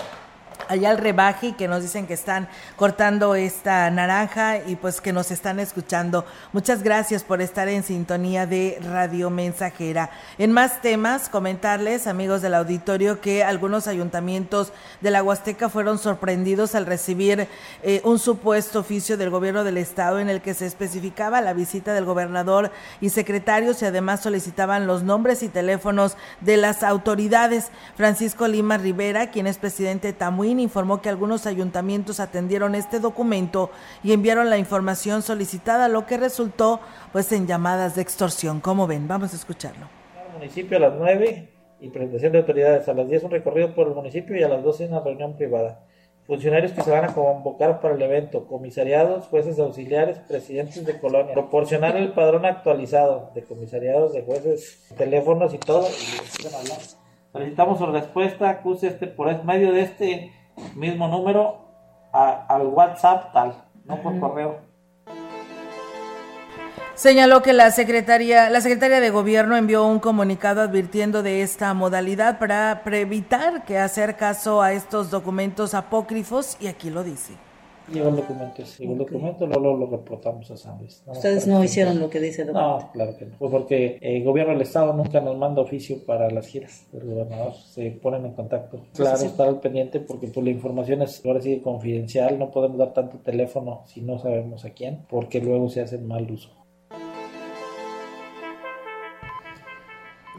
allá al rebaje que nos dicen que están cortando esta naranja y pues que nos están escuchando. Muchas gracias por estar en sintonía de Radio Mensajera. En más temas, comentarles, amigos del auditorio, que algunos ayuntamientos de la Huasteca fueron sorprendidos al recibir eh, un supuesto oficio del gobierno del estado en el que se especificaba la visita del gobernador y secretarios y además solicitaban los nombres y teléfonos de las autoridades. Francisco Lima Rivera, quien es presidente de Tamuín, informó que algunos ayuntamientos atendieron este documento y enviaron la información solicitada, lo que resultó pues en llamadas de extorsión. ¿Cómo ven? Vamos a escucharlo. El municipio a las 9 y presentación de autoridades. A las 10 un recorrido por el municipio y a las 12 una reunión privada. Funcionarios que se van a convocar para el evento, comisariados, jueces auxiliares, presidentes de colonia, proporcionar el padrón actualizado de comisariados, de jueces, teléfonos y todo. Solicitamos su respuesta, acuse este por medio de este mismo número al WhatsApp tal, no por correo. Señaló que la secretaria, la secretaria de Gobierno envió un comunicado advirtiendo de esta modalidad para evitar que hacer caso a estos documentos apócrifos y aquí lo dice. Llegó el documento, llegó el documento, luego lo, reportamos a San Luis. ¿Ustedes no hicieron lo que dice el documento? No, claro que no. Pues porque el gobierno del Estado nunca nos manda oficio para las giras del gobernador. Se ponen en contacto. Claro, estar al pendiente porque pues, la información es ahora sí confidencial. No podemos dar tanto teléfono si no sabemos a quién, porque luego se hace mal uso.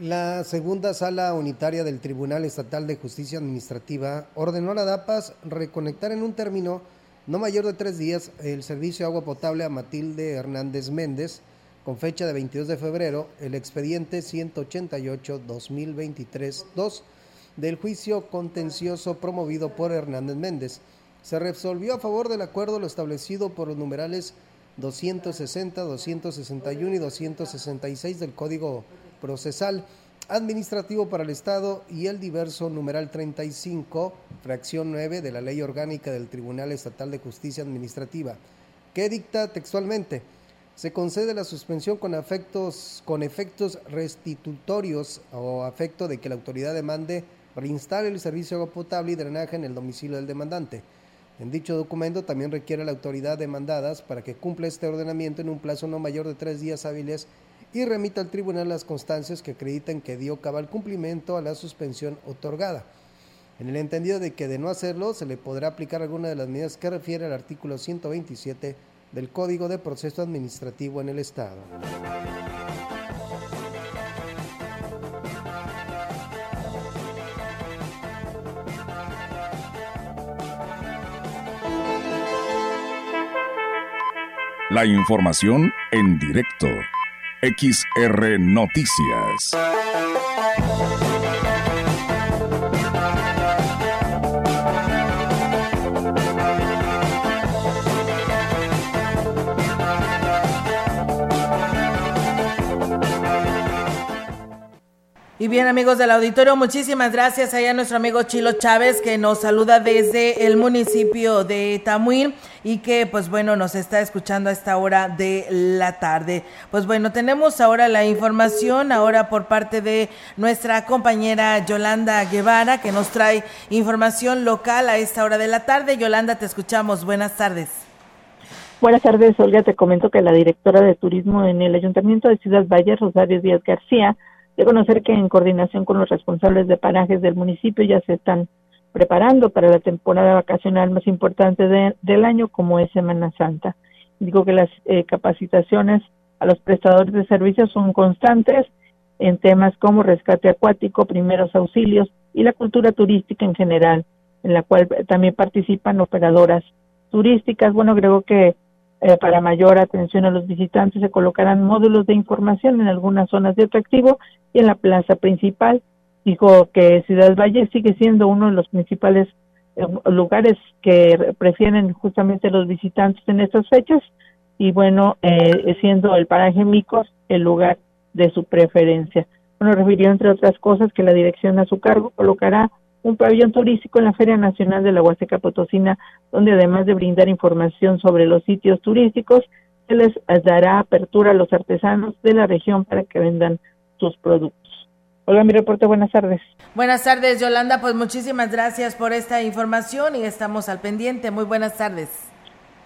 La segunda sala unitaria del Tribunal Estatal de Justicia Administrativa ordenó a la DAPAS reconectar en un término no mayor de tres días el servicio de agua potable a Matilde Hernández Méndez, con fecha de 22 de febrero, el expediente 188-2023-2 del juicio contencioso promovido por Hernández Méndez. Se resolvió a favor del acuerdo lo establecido por los numerales 260, 261 y 266 del Código Procesal administrativo para el Estado y el diverso numeral 35, fracción 9 de la Ley Orgánica del Tribunal Estatal de Justicia Administrativa, que dicta textualmente, se concede la suspensión con, afectos, con efectos restitutorios o afecto de que la autoridad demande reinstale el servicio de agua potable y drenaje en el domicilio del demandante. En dicho documento también requiere la autoridad demandadas para que cumpla este ordenamiento en un plazo no mayor de tres días hábiles y remita al tribunal las constancias que acreditan que dio cabal cumplimiento a la suspensión otorgada. en el entendido de que de no hacerlo se le podrá aplicar alguna de las medidas que refiere al artículo 127 del Código de Proceso Administrativo en el Estado. La información en directo. XR Noticias. Y bien amigos del auditorio, muchísimas gracias allá a nuestro amigo Chilo Chávez que nos saluda desde el municipio de Tamuín y que pues bueno nos está escuchando a esta hora de la tarde. Pues bueno, tenemos ahora la información ahora por parte de nuestra compañera Yolanda Guevara que nos trae información local a esta hora de la tarde. Yolanda, te escuchamos. Buenas tardes. Buenas tardes, Olga. Te comento que la directora de turismo en el Ayuntamiento de Ciudad Valle, Rosario Díaz García, de conocer que en coordinación con los responsables de parajes del municipio ya se están preparando para la temporada vacacional más importante del año como es Semana Santa. Digo que las eh, capacitaciones a los prestadores de servicios son constantes en temas como rescate acuático, primeros auxilios y la cultura turística en general, en la cual también participan operadoras turísticas. Bueno, creo que eh, para mayor atención a los visitantes se colocarán módulos de información en algunas zonas de atractivo y en la plaza principal. Dijo que Ciudad Valle sigue siendo uno de los principales eh, lugares que prefieren justamente los visitantes en estas fechas y bueno, eh, siendo el paraje Micos el lugar de su preferencia. Bueno, refirió entre otras cosas que la dirección a su cargo colocará un pabellón turístico en la Feria Nacional de la Huasteca Potosina, donde además de brindar información sobre los sitios turísticos, se les dará apertura a los artesanos de la región para que vendan sus productos. Hola, mi reporte, buenas tardes. Buenas tardes, Yolanda, pues muchísimas gracias por esta información y estamos al pendiente. Muy buenas tardes.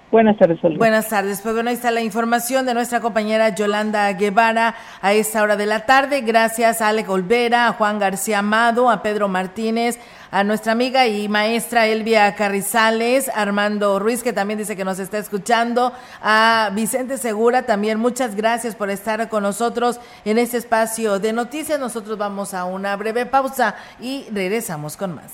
Buenas tardes, Olga. Buenas tardes. Pues bueno, ahí está la información de nuestra compañera Yolanda Guevara a esta hora de la tarde. Gracias a Ale Olvera, a Juan García Amado, a Pedro Martínez, a nuestra amiga y maestra Elvia Carrizales, Armando Ruiz, que también dice que nos está escuchando, a Vicente Segura también. Muchas gracias por estar con nosotros en este espacio de noticias. Nosotros vamos a una breve pausa y regresamos con más.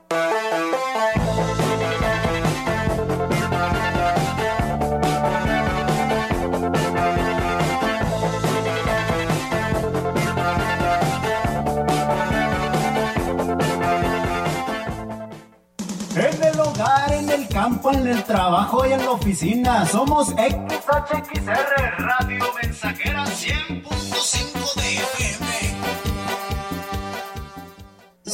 en el trabajo y en la oficina. Somos XHXR Radio Mensajera 100.5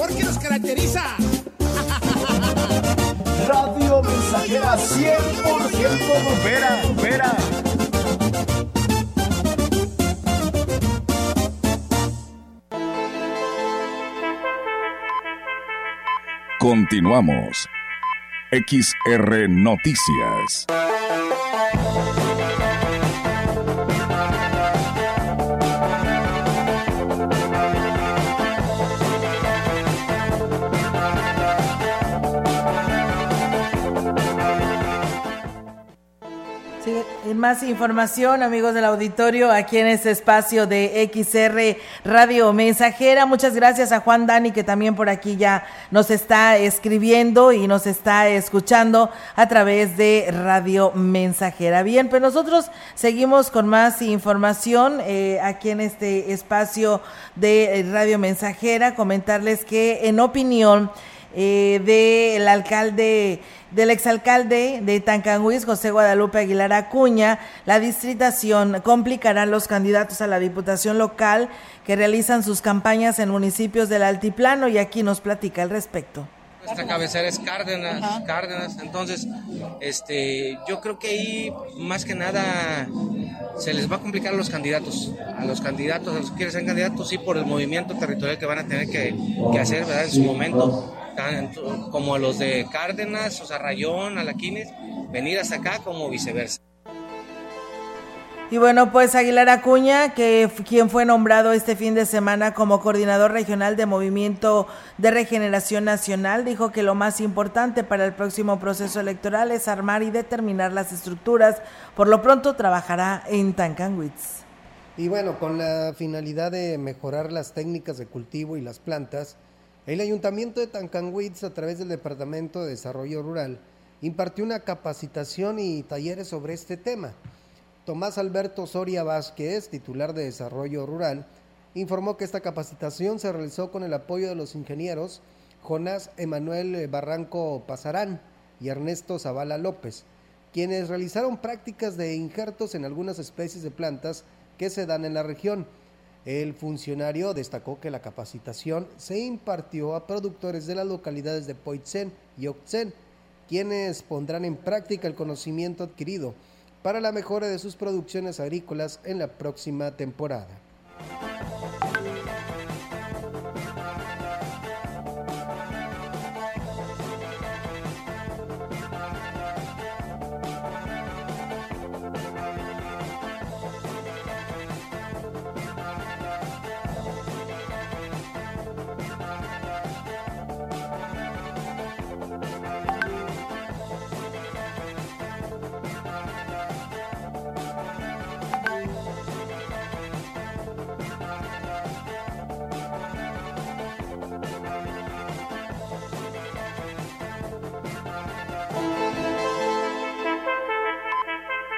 sabor que nos caracteriza. Radio Mensajera 100% bombera, bombera. Continuamos. XR Noticias. Más información, amigos del auditorio, aquí en este espacio de XR Radio Mensajera. Muchas gracias a Juan Dani, que también por aquí ya nos está escribiendo y nos está escuchando a través de Radio Mensajera. Bien, pues nosotros seguimos con más información eh, aquí en este espacio de Radio Mensajera. Comentarles que en opinión eh, del alcalde del exalcalde de Tancanguis, José Guadalupe Aguilar Acuña, la distritación complicará los candidatos a la diputación local que realizan sus campañas en municipios del altiplano y aquí nos platica al respecto. Nuestra cabecera es Cárdenas, Cárdenas, entonces este, yo creo que ahí más que nada se les va a complicar a los candidatos, a los candidatos, a los que quieren ser candidatos, sí, por el movimiento territorial que van a tener que, hacer, ¿verdad? En su momento como los de Cárdenas, o sea, Rayón, Alaquines, venir hasta acá como viceversa. Y bueno, pues Aguilar Acuña, que quien fue nombrado este fin de semana como coordinador regional de Movimiento de Regeneración Nacional, dijo que lo más importante para el próximo proceso electoral es armar y determinar las estructuras. Por lo pronto trabajará en Tancanwitz. Y bueno, con la finalidad de mejorar las técnicas de cultivo y las plantas, el Ayuntamiento de Tancanwitz, a través del Departamento de Desarrollo Rural, impartió una capacitación y talleres sobre este tema. Tomás Alberto Soria Vázquez, titular de Desarrollo Rural, informó que esta capacitación se realizó con el apoyo de los ingenieros Jonás Emanuel Barranco Pasarán y Ernesto Zavala López, quienes realizaron prácticas de injertos en algunas especies de plantas que se dan en la región. El funcionario destacó que la capacitación se impartió a productores de las localidades de Poitzen y Oxen, quienes pondrán en práctica el conocimiento adquirido para la mejora de sus producciones agrícolas en la próxima temporada.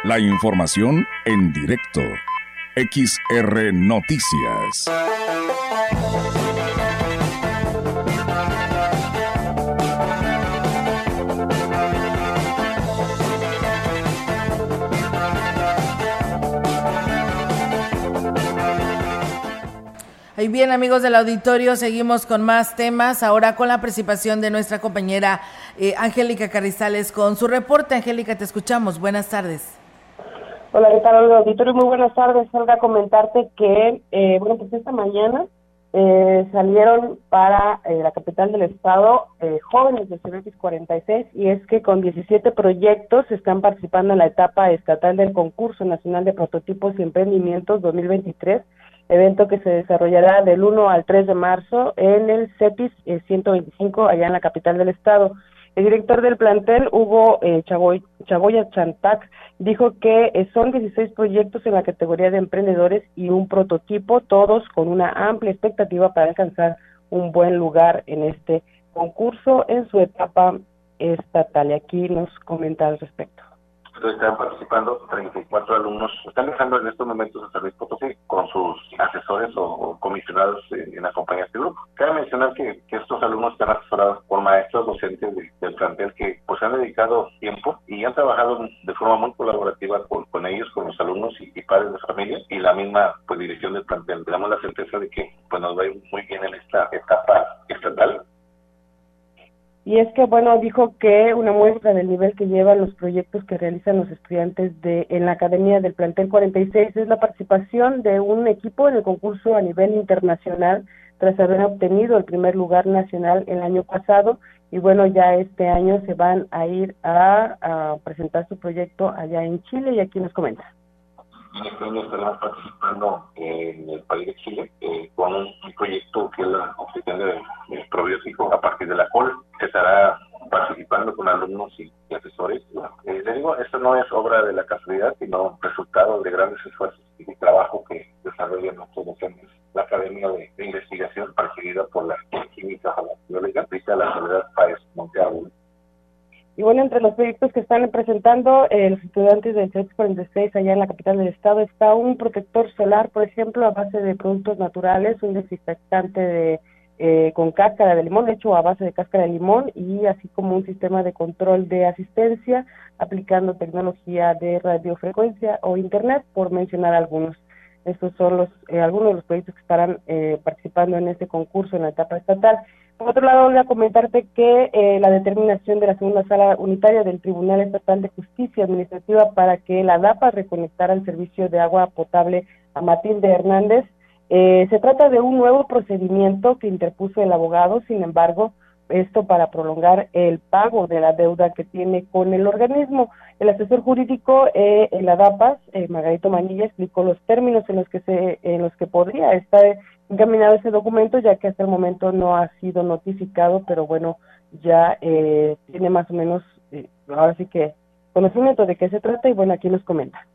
La información en directo. XR Noticias. Y bien, amigos del auditorio, seguimos con más temas. Ahora con la participación de nuestra compañera eh, Angélica Carrizales con su reporte. Angélica, te escuchamos. Buenas tardes. Hola, ¿qué tal, auditorio? Muy buenas tardes. Salga a comentarte que, eh, bueno, pues esta mañana eh, salieron para eh, la capital del estado jóvenes de CBX 46 y es que con 17 proyectos están participando en la etapa estatal del concurso nacional de prototipos y emprendimientos 2023, evento que se desarrollará del 1 al 3 de marzo en el CEPIS 125 allá en la capital del estado. El director del plantel, Hugo eh, Chagoya Chantac, dijo que eh, son 16 proyectos en la categoría de emprendedores y un prototipo, todos con una amplia expectativa para alcanzar un buen lugar en este concurso en su etapa estatal. Y aquí nos comenta al respecto están participando 34 alumnos, están dejando en estos momentos a San Luis Potosí con sus asesores o, comisionados en, acompañar este grupo. Cabe mencionar que, estos alumnos están asesorados por maestros docentes del plantel que pues han dedicado tiempo y han trabajado de forma muy colaborativa con, con ellos, con los alumnos y, padres de familia y la misma pues dirección del plantel. Damos la certeza de que pues nos va a ir muy bien en esta etapa estatal y es que, bueno, dijo que una muestra del nivel que llevan los proyectos que realizan los estudiantes de en la Academia del Plantel 46 es la participación de un equipo en el concurso a nivel internacional tras haber obtenido el primer lugar nacional el año pasado. Y bueno, ya este año se van a ir a, a presentar su proyecto allá en Chile y aquí nos comenta en este año estaremos participando en el país de Chile eh, con un, proyecto que es la obtención de, de, probióticos a partir de la col. Se estará participando con alumnos y, asesores. Eh, les digo, esto no es obra de la casualidad, sino resultado de grandes esfuerzos y de trabajo que desarrollan nuestros docentes. La Academia de, Investigación, presidida por la Química la Biológica, la Soledad Páez Monteagudo y bueno, entre los proyectos que están presentando eh, los estudiantes del CEX 46 allá en la capital del estado está un protector solar, por ejemplo, a base de productos naturales, un desinfectante de, eh, con cáscara de limón, hecho a base de cáscara de limón, y así como un sistema de control de asistencia aplicando tecnología de radiofrecuencia o internet, por mencionar algunos. Estos son los eh, algunos de los proyectos que estarán participando en este concurso en la etapa estatal. Por otro lado, voy a comentarte que eh, la determinación de la segunda sala unitaria del Tribunal Estatal de Justicia Administrativa para que la DAPA reconectara el servicio de agua potable a Matilde Hernández, eh, se trata de un nuevo procedimiento que interpuso el abogado, sin embargo, esto para prolongar el pago de la deuda que tiene con el organismo. El asesor jurídico eh, en la eh, Margarito Manilla, explicó los términos en los que se, en los que podría estar encaminado ese documento, ya que hasta el momento no ha sido notificado, pero bueno, ya eh, tiene más o menos, eh, ahora sí que conocimiento de qué se trata y bueno, aquí nos comenta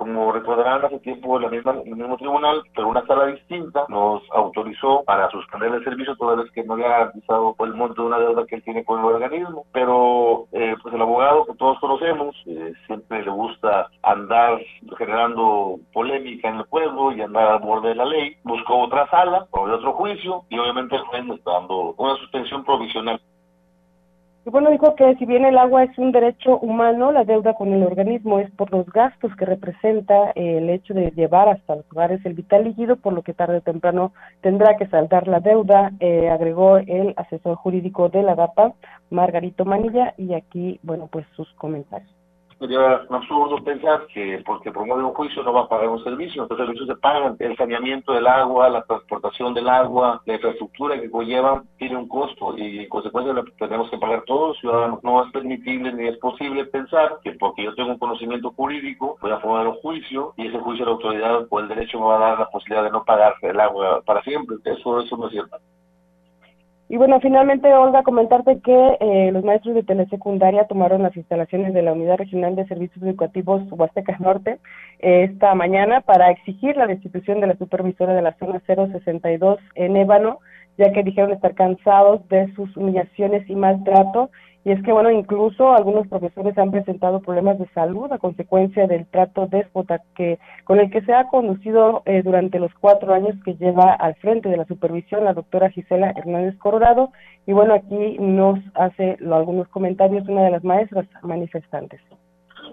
como recordarán hace tiempo la misma, el mismo tribunal, pero una sala distinta, nos autorizó para suspender el servicio toda vez que no había garantizado el monto de una deuda que él tiene con el organismo. Pero eh, pues el abogado que todos conocemos eh, siempre le gusta andar generando polémica en el pueblo y andar al borde de la ley. Buscó otra sala, de otro juicio y obviamente el juez está dando una suspensión provisional y bueno, dijo que si bien el agua es un derecho humano, la deuda con el organismo es por los gastos que representa el hecho de llevar hasta los hogares el vital líquido, por lo que tarde o temprano tendrá que saldar la deuda, eh, agregó el asesor jurídico de la DAPA, Margarito Manilla, y aquí, bueno, pues sus comentarios sería un absurdo pensar que porque promueve un juicio no va a pagar un servicio. Los servicios se pagan. El saneamiento del agua, la transportación del agua, la infraestructura que conlleva tiene un costo y en consecuencia tenemos que pagar todos los ciudadanos. No es permitible ni es posible pensar que porque yo tengo un conocimiento jurídico voy a formar un juicio y ese juicio la autoridad o el derecho me va a dar la posibilidad de no pagar el agua para siempre. Eso, eso no es cierto. Y bueno, finalmente, Olga, comentarte que eh, los maestros de telesecundaria tomaron las instalaciones de la Unidad Regional de Servicios Educativos Huastecas Norte eh, esta mañana para exigir la destitución de la supervisora de la zona 062 en Ébano, ya que dijeron estar cansados de sus humillaciones y maltrato y es que, bueno, incluso algunos profesores han presentado problemas de salud a consecuencia del trato déspota que, con el que se ha conducido eh, durante los cuatro años que lleva al frente de la supervisión la doctora Gisela Hernández Coronado. Y bueno, aquí nos hace algunos comentarios una de las maestras manifestantes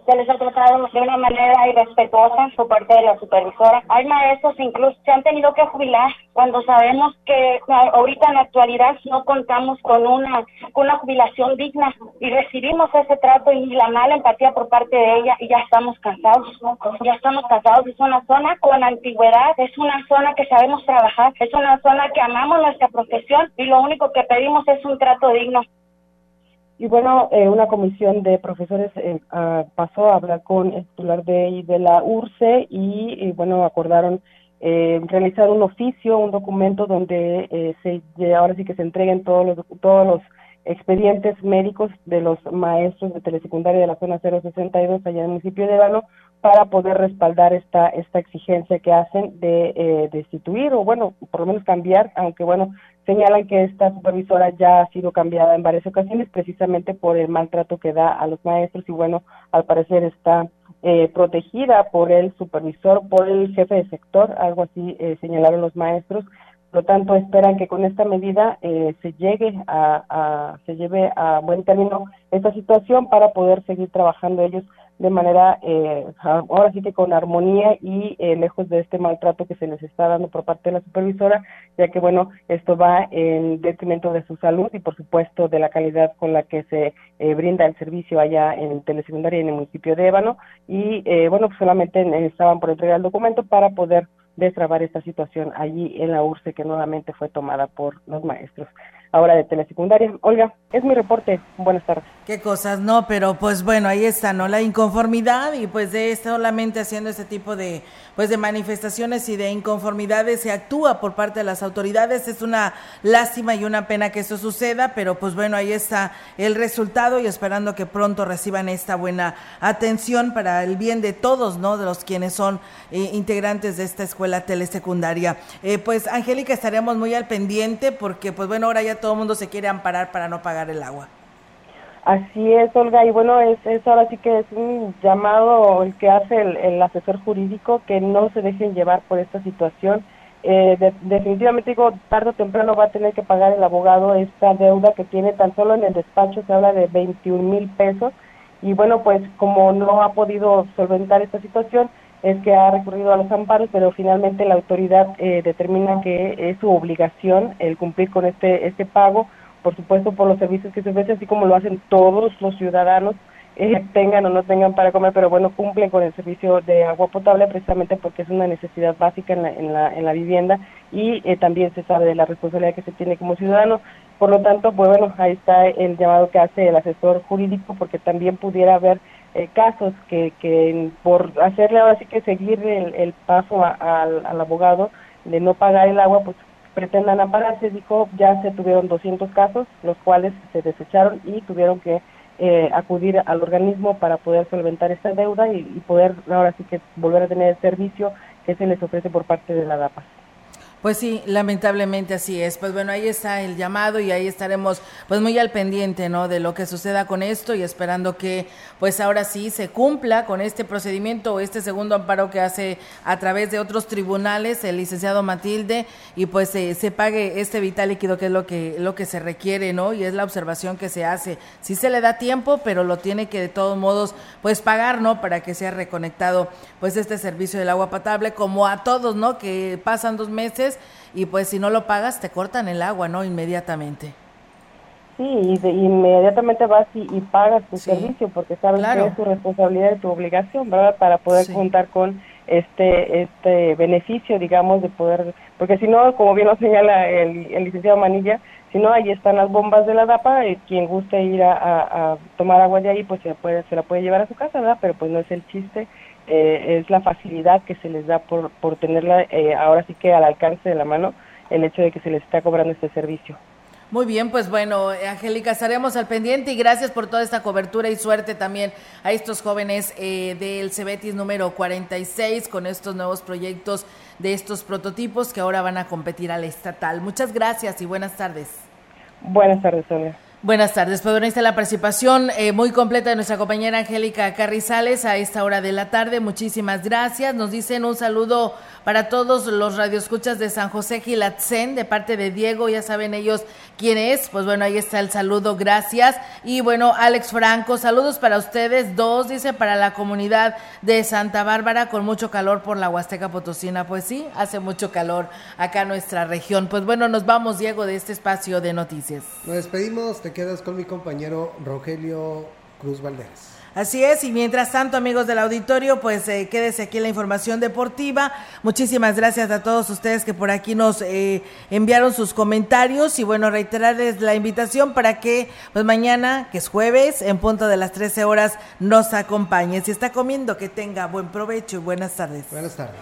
se les ha tratado de una manera irrespetuosa por parte de la supervisora. Hay maestros incluso se han tenido que jubilar cuando sabemos que ahorita en la actualidad no contamos con una, con una jubilación digna y recibimos ese trato y la mala empatía por parte de ella y ya estamos cansados, ya estamos cansados. Es una zona con antigüedad, es una zona que sabemos trabajar, es una zona que amamos nuestra profesión y lo único que pedimos es un trato digno. Y bueno, eh, una comisión de profesores eh, ah, pasó a hablar con el titular de, de la URCE y, bueno, acordaron eh, realizar un oficio, un documento donde se ahora sí que se entreguen todos los todos los expedientes médicos de los maestros de telesecundaria de la zona 062 allá en el municipio de Ébano para poder respaldar esta esta exigencia que hacen de destituir o bueno, por lo menos cambiar, aunque bueno, señalan que esta supervisora ya ha sido cambiada en varias ocasiones precisamente por el maltrato que da a los maestros y bueno, al parecer está eh, protegida por el supervisor, por el jefe de sector, algo así eh, señalaron los maestros. Por tanto, esperan que con esta medida eh, se llegue a, se lleve a buen término esta situación para poder seguir trabajando ellos de manera, eh, ahora sí que con armonía y eh, lejos de este maltrato que se les está dando por parte de la supervisora, ya que, bueno, esto va en detrimento de su salud y, por supuesto, de la calidad con la que se eh, brinda el servicio allá en telesecundaria en el municipio de Ébano. Y, bueno, pues solamente estaban por entregar el documento para poder destrabar esta situación allí en la URSE que nuevamente fue tomada por los maestros. Ahora de telesecundaria. Olga, es mi reporte. Buenas tardes. Qué cosas, no, pero pues bueno, ahí está, ¿no? La inconformidad y pues de solamente haciendo este tipo de pues de manifestaciones y de inconformidades se actúa por parte de las autoridades. Es una lástima y una pena que esto suceda, pero pues bueno, ahí está el resultado y esperando que pronto reciban esta buena atención para el bien de todos, ¿no? De los quienes son eh, integrantes de esta escuela telesecundaria. Eh, pues Angélica, estaremos muy al pendiente porque pues bueno, ahora ya todo el mundo se quiere amparar para no pagar el agua. Así es, Olga, y bueno, es, es ahora sí que es un llamado el que hace el, asesor jurídico que no se dejen llevar por esta situación. Eh, definitivamente digo, tarde o temprano va a tener que pagar el abogado esta deuda que tiene tan solo en el despacho, se habla de 21 mil pesos, y bueno, pues como no ha podido solventar esta situación, es que ha recurrido a los amparos, pero finalmente la autoridad eh, determina que es su obligación el cumplir con este, este pago por supuesto por los servicios que se ofrecen, así como lo hacen todos los ciudadanos, eh, tengan o no tengan para comer, pero bueno, cumplen con el servicio de agua potable precisamente porque es una necesidad básica en la, en la, en la vivienda y eh, también se sabe de la responsabilidad que se tiene como ciudadano. Por lo tanto, pues bueno, ahí está el llamado que hace el asesor jurídico porque también pudiera haber eh, casos que, que por hacerle ahora sí que seguir el, el paso al, al abogado de no pagar el agua, pues pretendan ampararse, dijo, ya se tuvieron 200 casos, los cuales se desecharon y tuvieron que eh, acudir al organismo para poder solventar esta deuda y, y, poder ahora sí que volver a tener el servicio que se les ofrece por parte de la DAPA. Pues sí, lamentablemente así es. Pues bueno, ahí está el llamado y ahí estaremos pues muy al pendiente, ¿no? De lo que suceda con esto y esperando que pues ahora sí se cumpla con este procedimiento o este segundo amparo que hace a través de otros tribunales el licenciado Matilde y pues se pague este vital líquido que es lo que lo que se requiere, ¿no? Y es la observación que se hace. Sí se le da tiempo, pero lo tiene que de todos modos pues pagar, ¿no? Para que sea reconectado pues este servicio del agua potable como a todos, ¿no? Que pasan dos meses y pues si no lo pagas te cortan el agua, ¿no? Inmediatamente. Sí, y inmediatamente vas y, pagas tu servicio porque sabes que es tu responsabilidad y tu obligación, ¿verdad? Para poder contar con este este beneficio, digamos, de poder, porque si no, como bien lo señala el, licenciado Manilla, si no, ahí están las bombas de la DAPA, y quien guste ir a, tomar agua de ahí, pues se, puede, se la puede llevar a su casa, ¿verdad? Pero pues no es el chiste eh, es la facilidad que se les da por, por tenerla eh, ahora sí que al alcance de la mano el hecho de que se les está cobrando este servicio. Muy bien, pues bueno, Angélica, estaremos al pendiente y gracias por toda esta cobertura y suerte también a estos jóvenes eh, del Cebetis número 46 con estos nuevos proyectos de estos prototipos que ahora van a competir al estatal. Muchas gracias y buenas tardes. Buenas tardes, Sonia. Buenas tardes, bueno, la participación eh, muy completa de nuestra compañera Angélica Carrizales a esta hora de la tarde. Muchísimas gracias. Nos dicen un saludo para todos los radioescuchas de San José Gilatzen de parte de Diego, ya saben ellos quién es. Pues bueno, ahí está el saludo, gracias. Y bueno, Alex Franco, saludos para ustedes, dos, dice, para la comunidad de Santa Bárbara con mucho calor por la Huasteca Potosina. Pues sí, hace mucho calor acá nuestra región. Pues bueno, nos vamos, Diego, de este espacio de noticias. Nos despedimos, te quedas con mi compañero Rogelio Cruz Valderas. Así es, y mientras tanto, amigos del auditorio, pues eh, quédese aquí la información deportiva. Muchísimas gracias a todos ustedes que por aquí nos eh, enviaron sus comentarios y bueno, reiterarles la invitación para que pues mañana, que es jueves, en punto de las 13 horas, nos acompañen. Si está comiendo, que tenga buen provecho y buenas tardes. Buenas tardes.